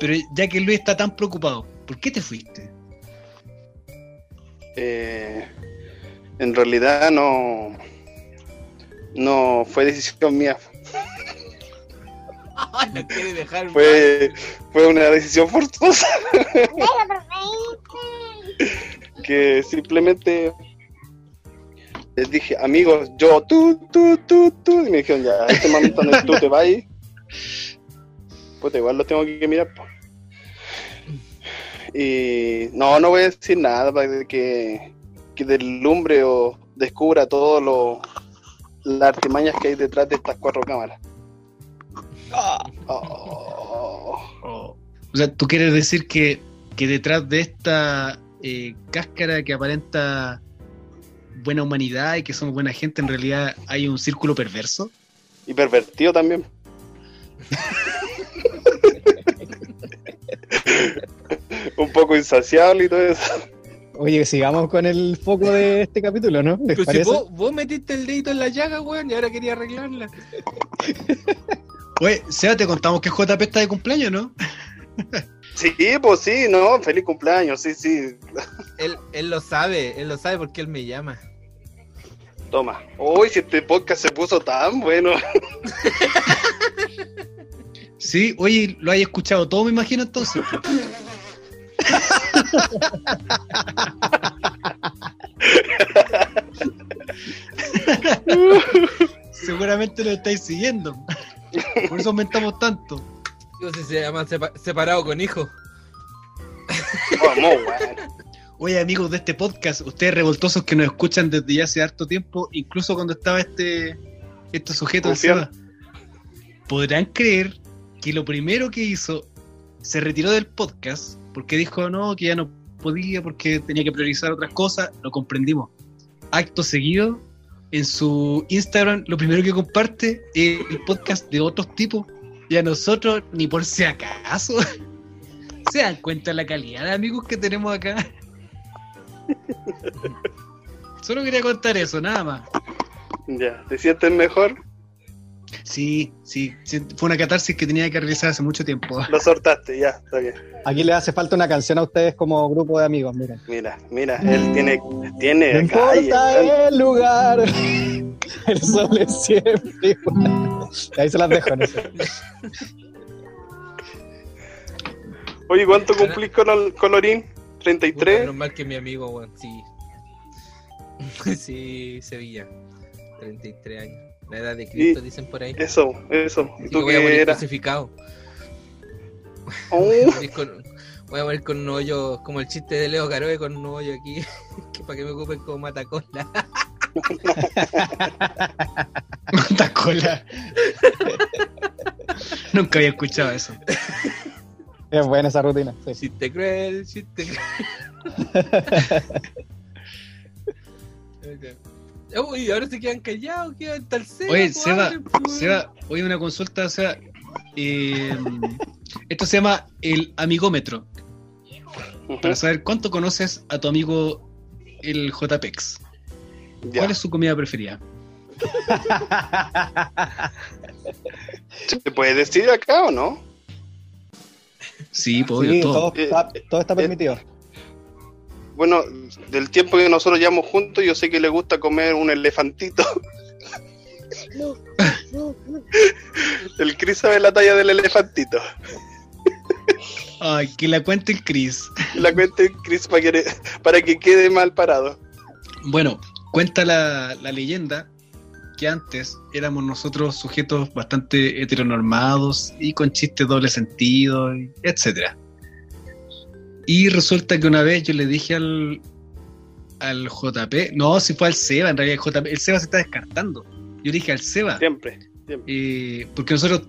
pero ya que Luis está tan preocupado, ¿por qué te fuiste? Eh, en realidad no. No fue decisión mía. no quiere dejar. Fue, fue una decisión forzosa. Que simplemente les dije, amigos, yo, tú, tú, tú, tú. Y me dijeron, ya, este momento no tú te vas. Pues igual lo tengo que mirar. po. Y no, no voy a decir nada para que, que deslumbre o descubra todo lo las artimañas que hay detrás de estas cuatro cámaras. Oh. O sea, ¿tú quieres decir que, que detrás de esta eh, cáscara que aparenta buena humanidad y que somos buena gente, en realidad hay un círculo perverso? Y pervertido también. Un poco insaciable y todo eso. Oye, sigamos con el foco de este capítulo, ¿no? ¿Les Pero si vos, vos metiste el dedito en la llaga, weón, y ahora quería arreglarla. Oye, Seba, te contamos que JP está de cumpleaños, ¿no? Sí, pues sí, no, feliz cumpleaños, sí, sí. Él, él lo sabe, él lo sabe porque él me llama. Toma. Uy, si este podcast se puso tan bueno. Sí, oye, lo hay escuchado todo, me imagino entonces. Seguramente lo estáis siguiendo. Por eso aumentamos tanto. Digo, si se llama sepa- separado con hijo. Vamos, weón. Oye, amigos de este podcast, ustedes revoltosos que nos escuchan desde ya hace harto tiempo, incluso cuando estaba este, este sujeto. Seba, podrán creer que lo primero que hizo se retiró del podcast porque dijo no, que ya no podía porque tenía que priorizar otras cosas, lo comprendimos. Acto seguido, en su Instagram, lo primero que comparte es el podcast de otros tipos y a nosotros ni por si acaso. ¿Se dan cuenta de la calidad de amigos que tenemos acá? Solo quería contar eso, nada más. Ya, ¿te sientes mejor? Sí, sí, sí, fue una catarsis que tenía que realizar hace mucho tiempo. Lo soltaste, ya, está bien. Aquí le hace falta una canción a ustedes como grupo de amigos, miren. Mira, mira, él tiene, tiene No calle, importa el lugar, el sol es siempre igual. Ahí se las dejo, no sé. Oye, ¿cuánto cumplís con el colorín? Puta, ¿33? menos mal que mi amigo, sí. sí, Sevilla. 33 años. La edad de Cristo, dicen por ahí. Eso, eso. ¿Y Así tú voy a qué morir eras? crucificado. Oh, Voy a morir con- Voy a morir con un hoyo, como el chiste de Leo Caroe con un hoyo aquí, que para que me ocupen como matacola. Cuánta cola. Nunca había escuchado eso. Es buena esa rutina. sí. Chiste cruel, chiste cruel. Uy, ahora se quedan callados, quedan tal Seba. Oye, Seba. Seba, oye, una consulta, o sea, eh, esto se llama el amigómetro, para saber cuánto conoces a tu amigo el JPEX. ya. ¿Cuál es su comida preferida? ¿Se puede decir acá o no? Sí, pues, Sí, todo. todo, está, todo está Eh, permitido. Bueno, del tiempo que nosotros llevamos juntos, yo sé que le gusta comer un elefantito. El Chris sabe la talla del elefantito. Ay, que la cuente el Chris. La cuenta el Chris para que, para que quede mal parado. Bueno, cuenta la, la leyenda que antes éramos nosotros sujetos bastante heteronormados y con chistes doble sentido, y etcétera. Y resulta que una vez yo le dije al, al JP, no, si fue al Seba, en realidad el JP, el Seba se está descartando. Yo le dije al Seba, Siempre. siempre. eh, porque nosotros,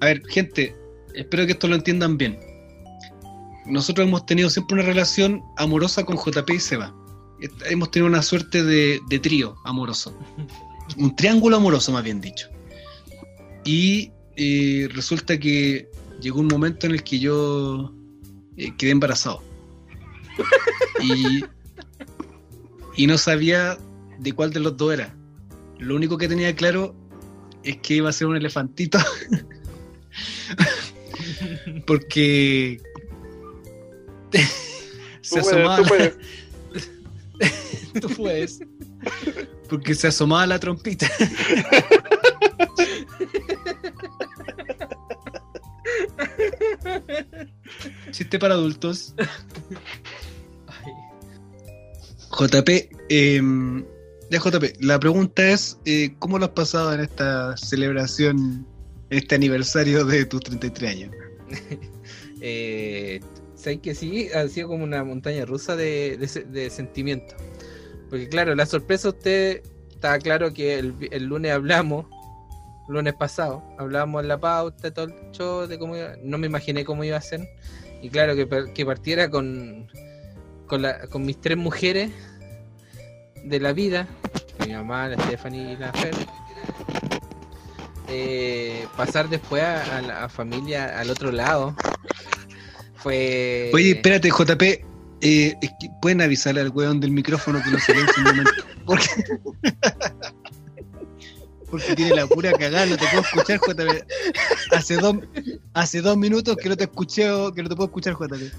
a ver, gente, espero que esto lo entiendan bien. Nosotros hemos tenido siempre una relación amorosa con JP y Seba. Hemos tenido una suerte de, de trío amoroso. Un triángulo amoroso, más bien dicho. Y eh, resulta que llegó un momento en el que yo eh, quedé embarazado. Y, y no sabía de cuál de los dos era. Lo único que tenía claro es que iba a ser un elefantito. Porque se Tú puedes, asomaba. tú puedes. Tú puedes. Porque se asomaba la trompita. Chiste para adultos. JP, em, ya JP, la pregunta es, eh, ¿cómo lo has pasado en esta celebración, en este aniversario de tus 33 años? Eh, ¿Sabes que sí? Ha sido como una montaña rusa de, de se- de sentimientos. Porque claro, la sorpresa usted estaba claro que el, el lunes hablamos, lunes pasado, hablábamos en la pauta, todo el show de cómo iba, no me imaginé cómo iba a ser. Y claro, que, que partiera con, con, la- con mis tres mujeres de la vida, mi mamá, la Stephanie y la Fer. eh, pasar después a, a la familia al otro lado fue Oye, espérate, JP, Eh, es que pueden avisarle al weón del micrófono que lo silencie un momento. Porque, porque tiene la pura cagada, no te puedo escuchar, JP. Hace dos, hace dos minutos que no te escuché, que no te puedo escuchar, JP.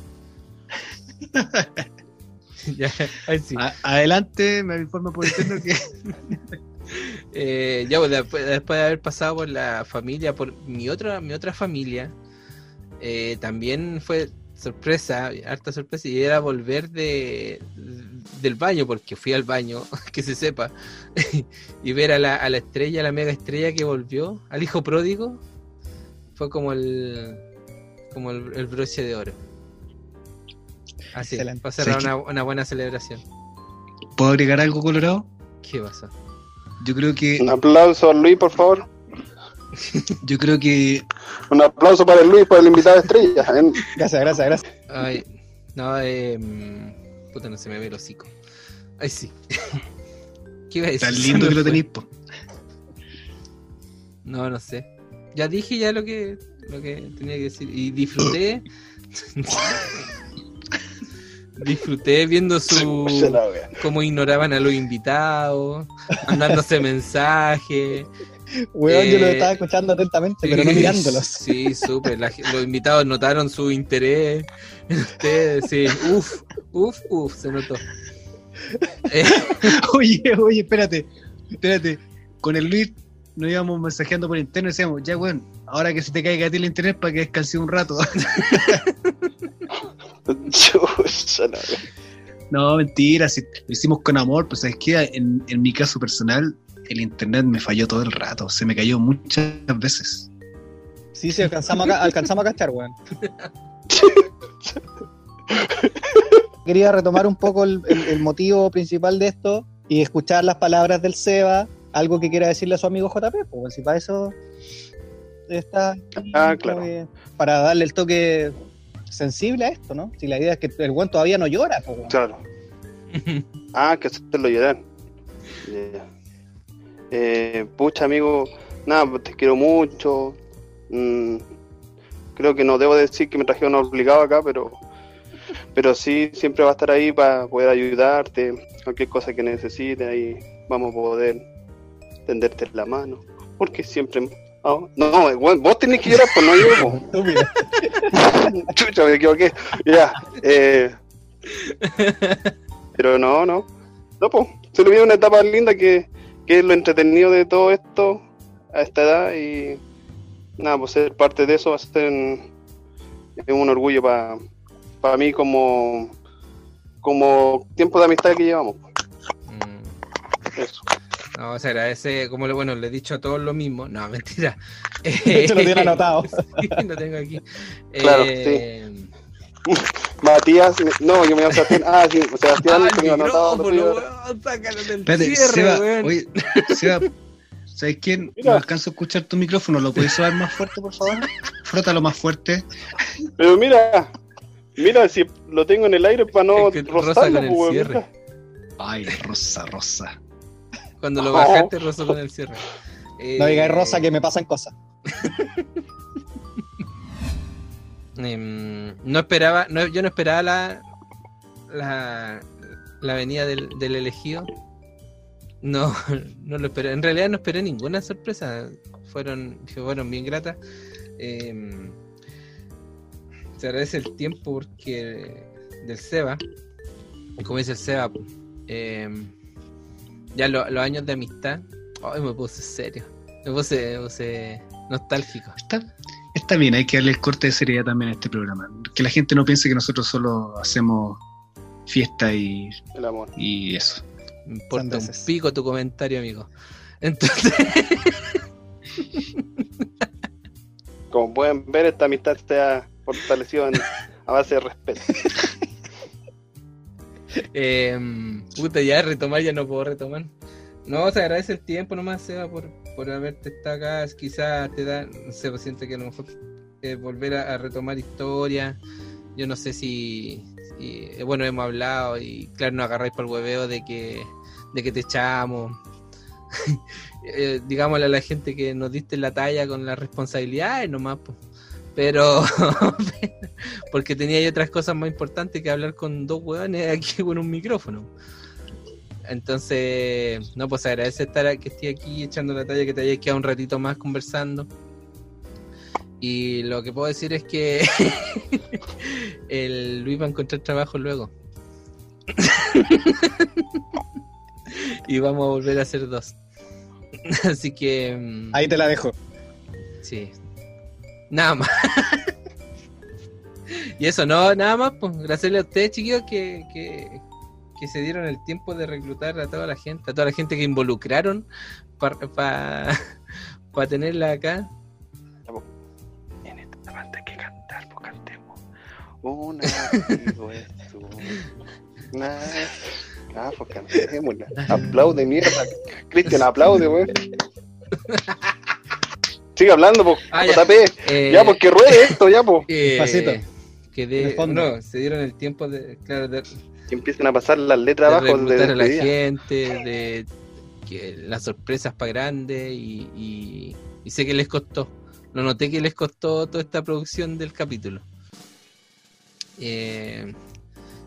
ya, ahí sí. A- adelante, me informa por interno que. Eh, ya, pues, después, después de haber pasado por la familia, por mi otra, mi otra familia, eh, también fue sorpresa, harta sorpresa, y era volver de del baño, porque fui al baño, que se sepa, y ver a la, a la estrella, a la mega estrella que volvió, al hijo pródigo, fue como el como el, el broche de oro. Así, Excelente. para cerrar ¿Sabes una, una buena celebración. ¿Puedo agregar algo colorado? ¿Qué pasó? Yo creo que. Un aplauso a Luis, por favor. Yo creo que. Un aplauso para el Luis, por el invitado estrella. Gracias, gracias, gracias. Ay, no, eh, puta, no se me ve el hocico. Ay, sí. ¿Qué iba a decir? Tan lindo que lo tenéis, po. No, no sé. Ya dije ya lo que, lo que tenía que decir. Y disfruté. disfruté viendo su cómo ignoraban a los invitados, mandándose mensajes. Weón, yo lo Eh, estaba escuchando atentamente, pero no mirándolos. Sí, súper. Los invitados notaron su interés en ustedes. Sí, uf, uf, uf, se notó. Eh, Oye, oye, espérate. Espérate. Con el Luis nos íbamos mensajeando por interno y decíamos, ya, weón, ahora que se te caiga a ti el internet para que descanse un rato. No, mentira, si lo hicimos con amor, pues es que en, en mi caso personal, el internet me falló todo el rato, se me cayó muchas veces. Sí, sí, alcanzamos a, ca- alcanzamos a cachar, weón. Quería retomar un poco el, el- el motivo principal de esto y escuchar las palabras del Seba, algo que quiera decirle a su amigo JP, pues si para eso está Ah, claro. eh, para darle el toque sensible a esto, ¿no? Si la idea es que el buen todavía no llora, pues, weón. Claro. Ah, que hacerlo llorar. Ya. Eh, pucha, amigo, nada, pues te quiero mucho. Mm, creo que no debo decir que me trajeron obligado acá, pero pero sí, siempre va a estar ahí para poder ayudarte. Cualquier cosa que necesites, ahí vamos a poder tenderte la mano. Porque siempre. ah, no, vos tenés que llorar, pues no yo. Chucha, me equivoqué. Ya. Eh, pero no, no. No, pues. Se le viene una etapa linda que, que es lo entretenido de todo esto a esta edad y nada, pues ser parte de eso va a ser un, es un orgullo para mí como, como tiempo de amistad que llevamos. mm, Eso. no, se agradece, como le, bueno, le he dicho a todos lo mismo. No, mentira. De hecho, lo tiene anotado. Sí, lo tengo aquí. Claro, Eh, Matías, no, yo me llamo Sebastián. Ah, sí, Sebastián, ah, el tengo anotado sácalo del Espérate, cierre, Seba, oye, Seba, ¿sabes quién? Mira. No alcanzo a escuchar tu micrófono, ¿lo puedes sobar más fuerte, por favor? Frótalo más fuerte. Pero mira, mira, si lo tengo en el aire para no Es que rozarlo, con el pues, weón, cierre. mira. Ay, rosa, rosa. Cuando lo No. bajaste, rozó con el cierre. Eh, No digáis Rosa que me pasan cosas. em, no esperaba, no, yo no esperaba la, la, la venida del, elegido. No, no lo esperé. En realidad no esperé ninguna sorpresa. Fueron, fueron bien gratas. Em, se agradece el tiempo porque del Seba. Como dice el Seba, em, ya lo- los años de amistad. Ay, me puse serio. Me puse, me puse nostálgico. Está bien, hay que darle el corte de seriedad también a este programa. Que la gente no piense que nosotros solo hacemos fiesta y, El amor. y eso. Me importa un pico tu comentario, amigo. Entonces, Como pueden ver, esta amistad se ha fortalecido en- a base de respeto. eh, puta, ya retomar, ya no puedo retomar. No, se agradece el tiempo nomás, Seba, por, por haberte estado acá. Quizás te da, no sé, pues siento que a lo mejor eh, volver a, retomar historia. Yo no sé si, eh, bueno, hemos hablado y claro, nos agarráis por el hueveo de que, de que te echamos. Eh, digámosle a la gente que nos diste la talla con las responsabilidades nomás, pues. Pero porque tenía otras cosas más importantes que hablar con dos hueones aquí con un micrófono. Entonces, no, pues agradece estar que esté aquí echando la talla, que te hayas quedado un ratito más conversando. Y lo que puedo decir es que el Luis va a encontrar trabajo luego. y vamos a volver a hacer dos. Así que. mm, Ahí te la dejo. Sí. Nada más. y eso, no, nada más, pues gracias a ustedes, chiquillos, que, que, que se dieron el tiempo de reclutar a toda la gente, a toda la gente que involucraron para tenerla acá. En esta parte hay que cantar, pues cantemos. Un amigo es una... Ah, pues cantémosla. Aplaude, mierda. Cristian, aplaude, weón. Sigue hablando, pues, Ah, ya. Eh, Ya, pues que ruede esto, ya, pues. eh, Pasito. Que de, no, se dieron el tiempo de, claro, de, Que empiecen a pasar las letras de abajo de a la gente, de que las sorpresas para grandes y, y, y sé que les costó. Lo noté que les costó toda esta producción del capítulo. Eh,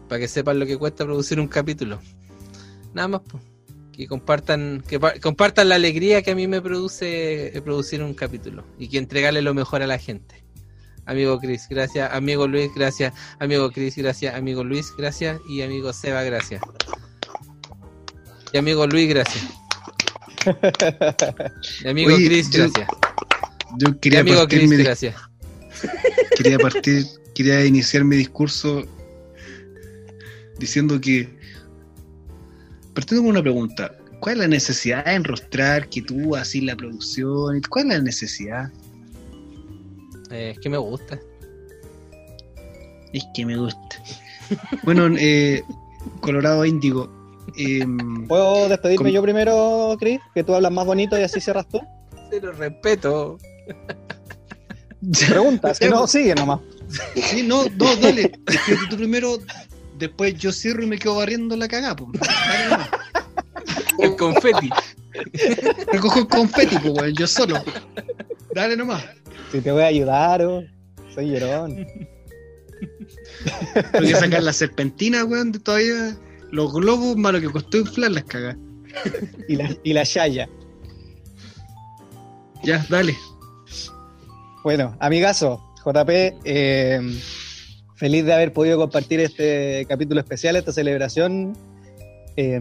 para que sepan lo que cuesta producir un capítulo. Nada más, pues. Que compartan, que pa- compartan la alegría que a mí me produce eh, producir un capítulo y que entregarle lo mejor a la gente. Amigo Chris, gracias. Amigo Luis, gracias. Amigo Chris, gracias. Amigo Luis, gracias. Y amigo Seba, gracias. Y amigo Luis, gracias. Y amigo Oye, Chris, yo- gracias. Yo Y quería amigo Chris, mi, gracias. quería partir, quería iniciar mi discurso diciendo que partiendo con una pregunta, ¿cuál es la necesidad de enrostrar que tú así la producción? ¿Cuál es la necesidad? Eh, es que me gusta. Es que me gusta. Bueno, eh, Colorado Índigo. em, ¿Puedo despedirme yo primero, Chris? Que tú hablas más bonito y así cierras tú. Se lo respeto. Pregunta, si no, sigue nomás. sí, no, no, dale. Tú primero, después yo cierro y me quedo barriendo la cagada. El confeti. Recojo confeti, po, weón, yo solo. Dale nomás. Si te voy a ayudar, oh. soy llorón. Tengo que sacar la serpentina, weón, de todavía. Los globos, malo que costó inflar las cagas. Y la, y la Shaya. Ya, dale. Bueno, amigazo, JP, eh, feliz de haber podido compartir este capítulo especial, esta celebración. Eh,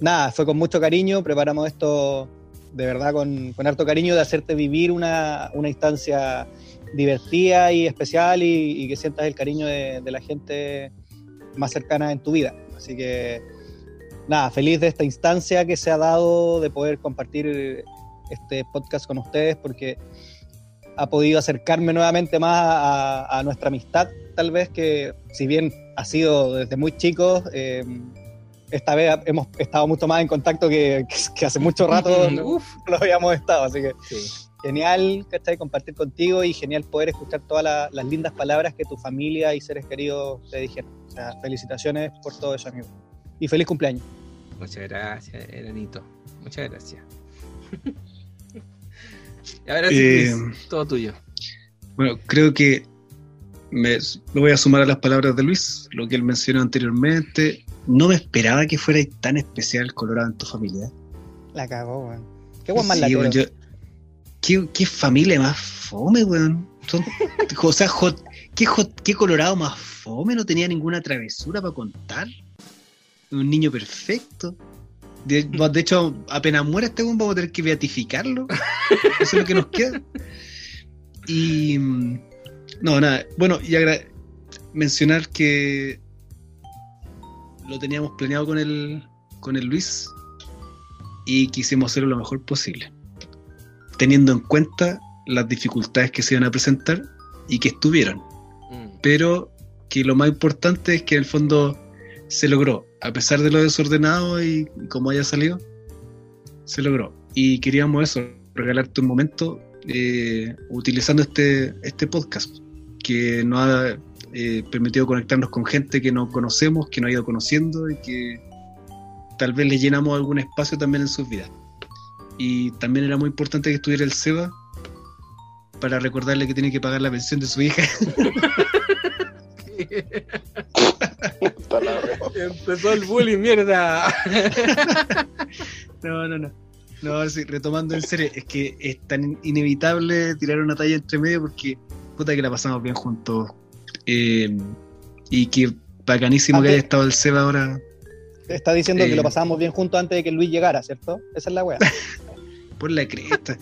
nada, fue con mucho cariño, preparamos esto de verdad con, con harto cariño de hacerte vivir una, una instancia divertida y especial y, que sientas el cariño de, la gente más cercana en tu vida. Así que nada, feliz de esta instancia que se ha dado de poder compartir este podcast con ustedes porque ha podido acercarme nuevamente más a, nuestra amistad, tal vez que si bien ha sido desde muy chicos, eh, esta vez hemos estado mucho más en contacto que, que- que hace mucho rato no, Uf. lo habíamos estado, así que Sí. genial, ¿cachai? Compartir contigo y genial poder escuchar todas la- las lindas palabras que tu familia y seres queridos te dijeron. O sea, felicitaciones por todo eso, amigo. Y feliz cumpleaños. Muchas gracias, Eranito. Muchas gracias. y ahora sí, Eh, todo tuyo. Bueno, creo que me, me voy a sumar a las palabras de Luis, lo que él mencionó anteriormente. No me esperaba que fuera tan especial Colorado en tu familia. La cagó, weón. Qué buen más Sí, yo- ¿qué, qué familia más fome, weón. Son- o sea, hot- ¿qué, hot- qué Colorado más fome, no tenía ninguna travesura para contar. Un niño perfecto. De, de hecho, apenas muera este weón, vamos a tener que beatificarlo. Eso es lo que nos queda. Y. mm, No, nada. Bueno, y mencionar que lo teníamos planeado con el, con el Luis y quisimos hacerlo lo mejor posible. Teniendo en cuenta las dificultades que se iban a presentar y que estuvieron. Mm. Pero que lo más importante es que en el fondo se logró. A pesar de lo desordenado y como haya salido, se logró. Y queríamos eso, regalarte un momento eh, utilizando este, este podcast que nos ha eh, permitido conectarnos con gente que no conocemos, que nos ha ido conociendo y que tal vez le llenamos algún espacio también en sus vidas. Y también era muy importante que estuviera el Seba para recordarle que tiene que pagar la pensión de su hija. Empezó el bullying, mierda. No, no, no. No, sí, retomando en serio, es que es tan inevitable tirar una talla entre medio porque puta que la pasamos bien juntos. Eh, y que bacanísimo que Antes- haya estado el Seba ahora Está diciendo Eh. que lo pasábamos bien juntos antes de que Luis llegara, ¿cierto? Esa es la wea. por la cresta.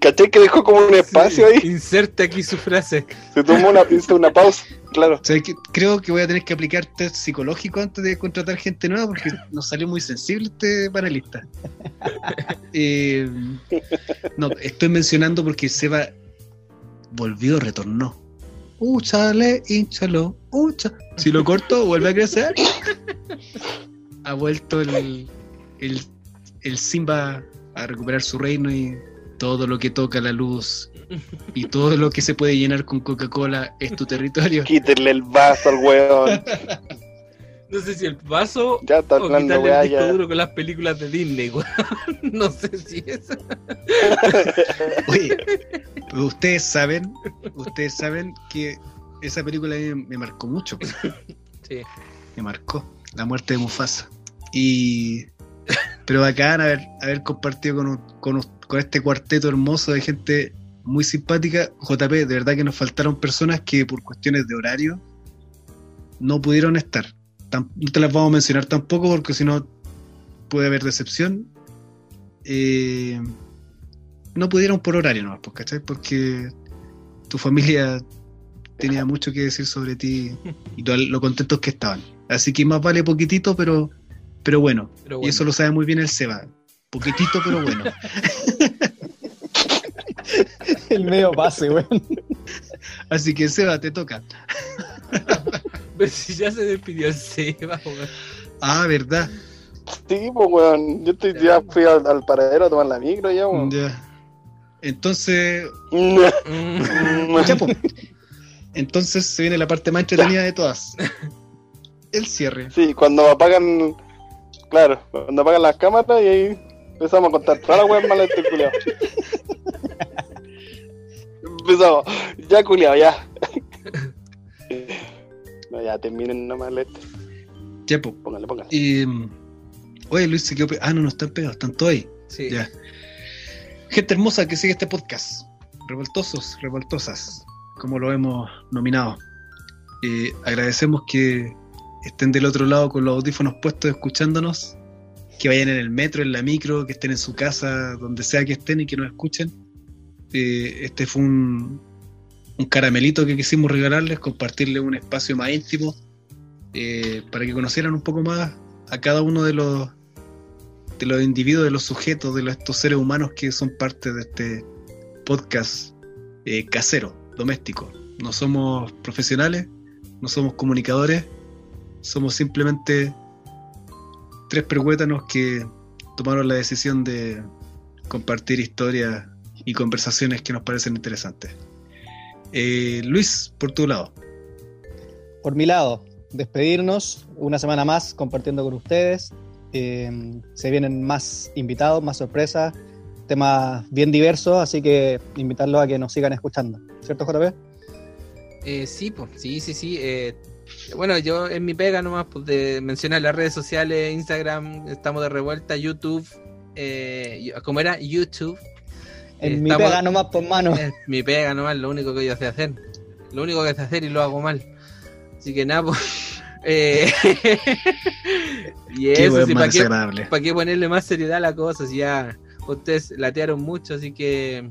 ¿Cachai que dejó como un espacio ahí? Inserte aquí su frase. Se tomó una, hizo una pausa, claro. O sea, que creo que voy a tener que aplicar test psicológico antes de contratar gente nueva porque nos salió muy sensible este panelista. Eh, no, estoy mencionando porque Seba volvió, retornó. Úchale, hinchalo, ucha. Si lo corto, vuelve a crecer. Ha vuelto el, el, el Simba a recuperar su reino y todo lo que toca la luz y todo lo que se puede llenar con Coca-Cola es tu territorio. Quítenle el vaso al weón. No sé si el vaso Ya está o hablando quitarle weá el disco ya. duro con las películas de Disney, weón. No sé si es. Oye, pero ustedes saben, ustedes saben que esa película a mí me marcó mucho, pues, Sí. me marcó la muerte de Mufasa. Y pero bacán haber, haber compartido con, con, con este cuarteto hermoso de gente muy simpática. JP, de verdad que nos faltaron personas que por cuestiones de horario no pudieron estar. Tam- no te las vamos a mencionar tampoco porque si no puede haber decepción. Eh, no pudieron por horario nomás, pues, ¿cachai? Porque tu familia tenía mucho que decir sobre ti y lo, lo contentos que estaban. Así que más vale poquitito, pero, pero bueno. Pero Y eso lo sabe muy bien el Seba. Poquitito, pero bueno. El medio pase, weón. Así que Seba, te toca. Pero si ya se despidió el Seba, weón. Ah, ¿verdad? Sí, pues weón. Yo estoy, ya fui al, al paradero a tomar la micro ya, weón. Ya. Entonces, Mm. ya, po. entonces se viene la parte más entretenida de todas. El cierre. Sí, cuando apagan. Claro, cuando apagan las cámaras y ahí empezamos a contar todas las weas malas de este culiao. Empezamos, ya culiao, ya. No, ya terminen nomás el este. Ya, po. Póngale, póngale. Y, oye, Luis se quedó. Ah, no, no están pegados, están todos ahí. Sí. Ya. Gente hermosa que sigue este podcast. Revoltosos, revoltosas, como lo hemos nominado. Eh, agradecemos que estén del otro lado con los audífonos puestos escuchándonos. Que vayan en el metro, en la micro, que estén en su casa, donde sea que estén y que nos escuchen. Eh, este fue un, un caramelito que quisimos regalarles, compartirles un espacio más íntimo eh, para que conocieran un poco más a cada uno de los de los individuos, de los sujetos, de estos seres humanos que son parte de este podcast eh, casero, doméstico. No somos profesionales, no somos comunicadores, somos simplemente tres percuétanos que tomaron la decisión de compartir historias y conversaciones que nos parecen interesantes. Eh, Luis, por tu lado. Por mi lado, despedirnos una semana más compartiendo con ustedes. Eh, se vienen más invitados, más sorpresas, temas bien diversos, así que invitarlos a que nos sigan escuchando. ¿Cierto, JP? Eh, sí, pues, sí, sí, sí. eh, bueno, yo en mi pega nomás, pues, de mencionar las redes sociales, Instagram, estamos de revuelta, YouTube, eh, como era YouTube. En mi pega nomás por mano. Es mi pega nomás, lo único que yo sé hacer. Lo único que sé hacer y lo hago mal. Así que nada, pues. eh, y eso, sí, ¿para qué, pa' qué ponerle más seriedad a la cosa? Si ya ustedes latearon mucho, así que.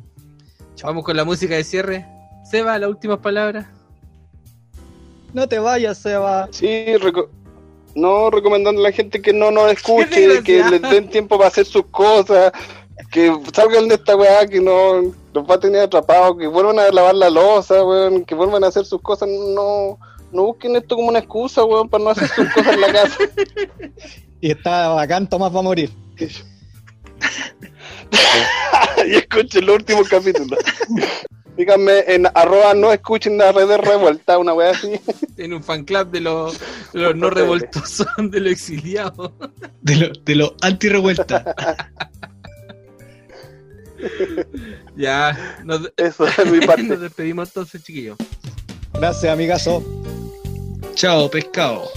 Vamos con la música de cierre. Seba, las últimas palabras. No te vayas, Seba. Sí, reco- no recomendando a la gente que no nos escuche, que les den tiempo para hacer sus cosas, que salgan de esta weá, que no los va a tener atrapados, que vuelvan a lavar la losa, weón, que vuelvan a hacer sus cosas, no, no busquen esto como una excusa, weón, para no hacer sus cosas en la casa. Y está bacán, Tomás va a morir. y escuchen los últimos capítulos. Díganme en arroba no escuchen la red de revuelta, una weá así. Tiene un fan club de los, de los no revoltosos, de los exiliados. De lo, de lo anti-revuelta. Ya, nos, Eso es mi parte. nos despedimos entonces, chiquillos. Gracias, amigazo. Chao, pescado.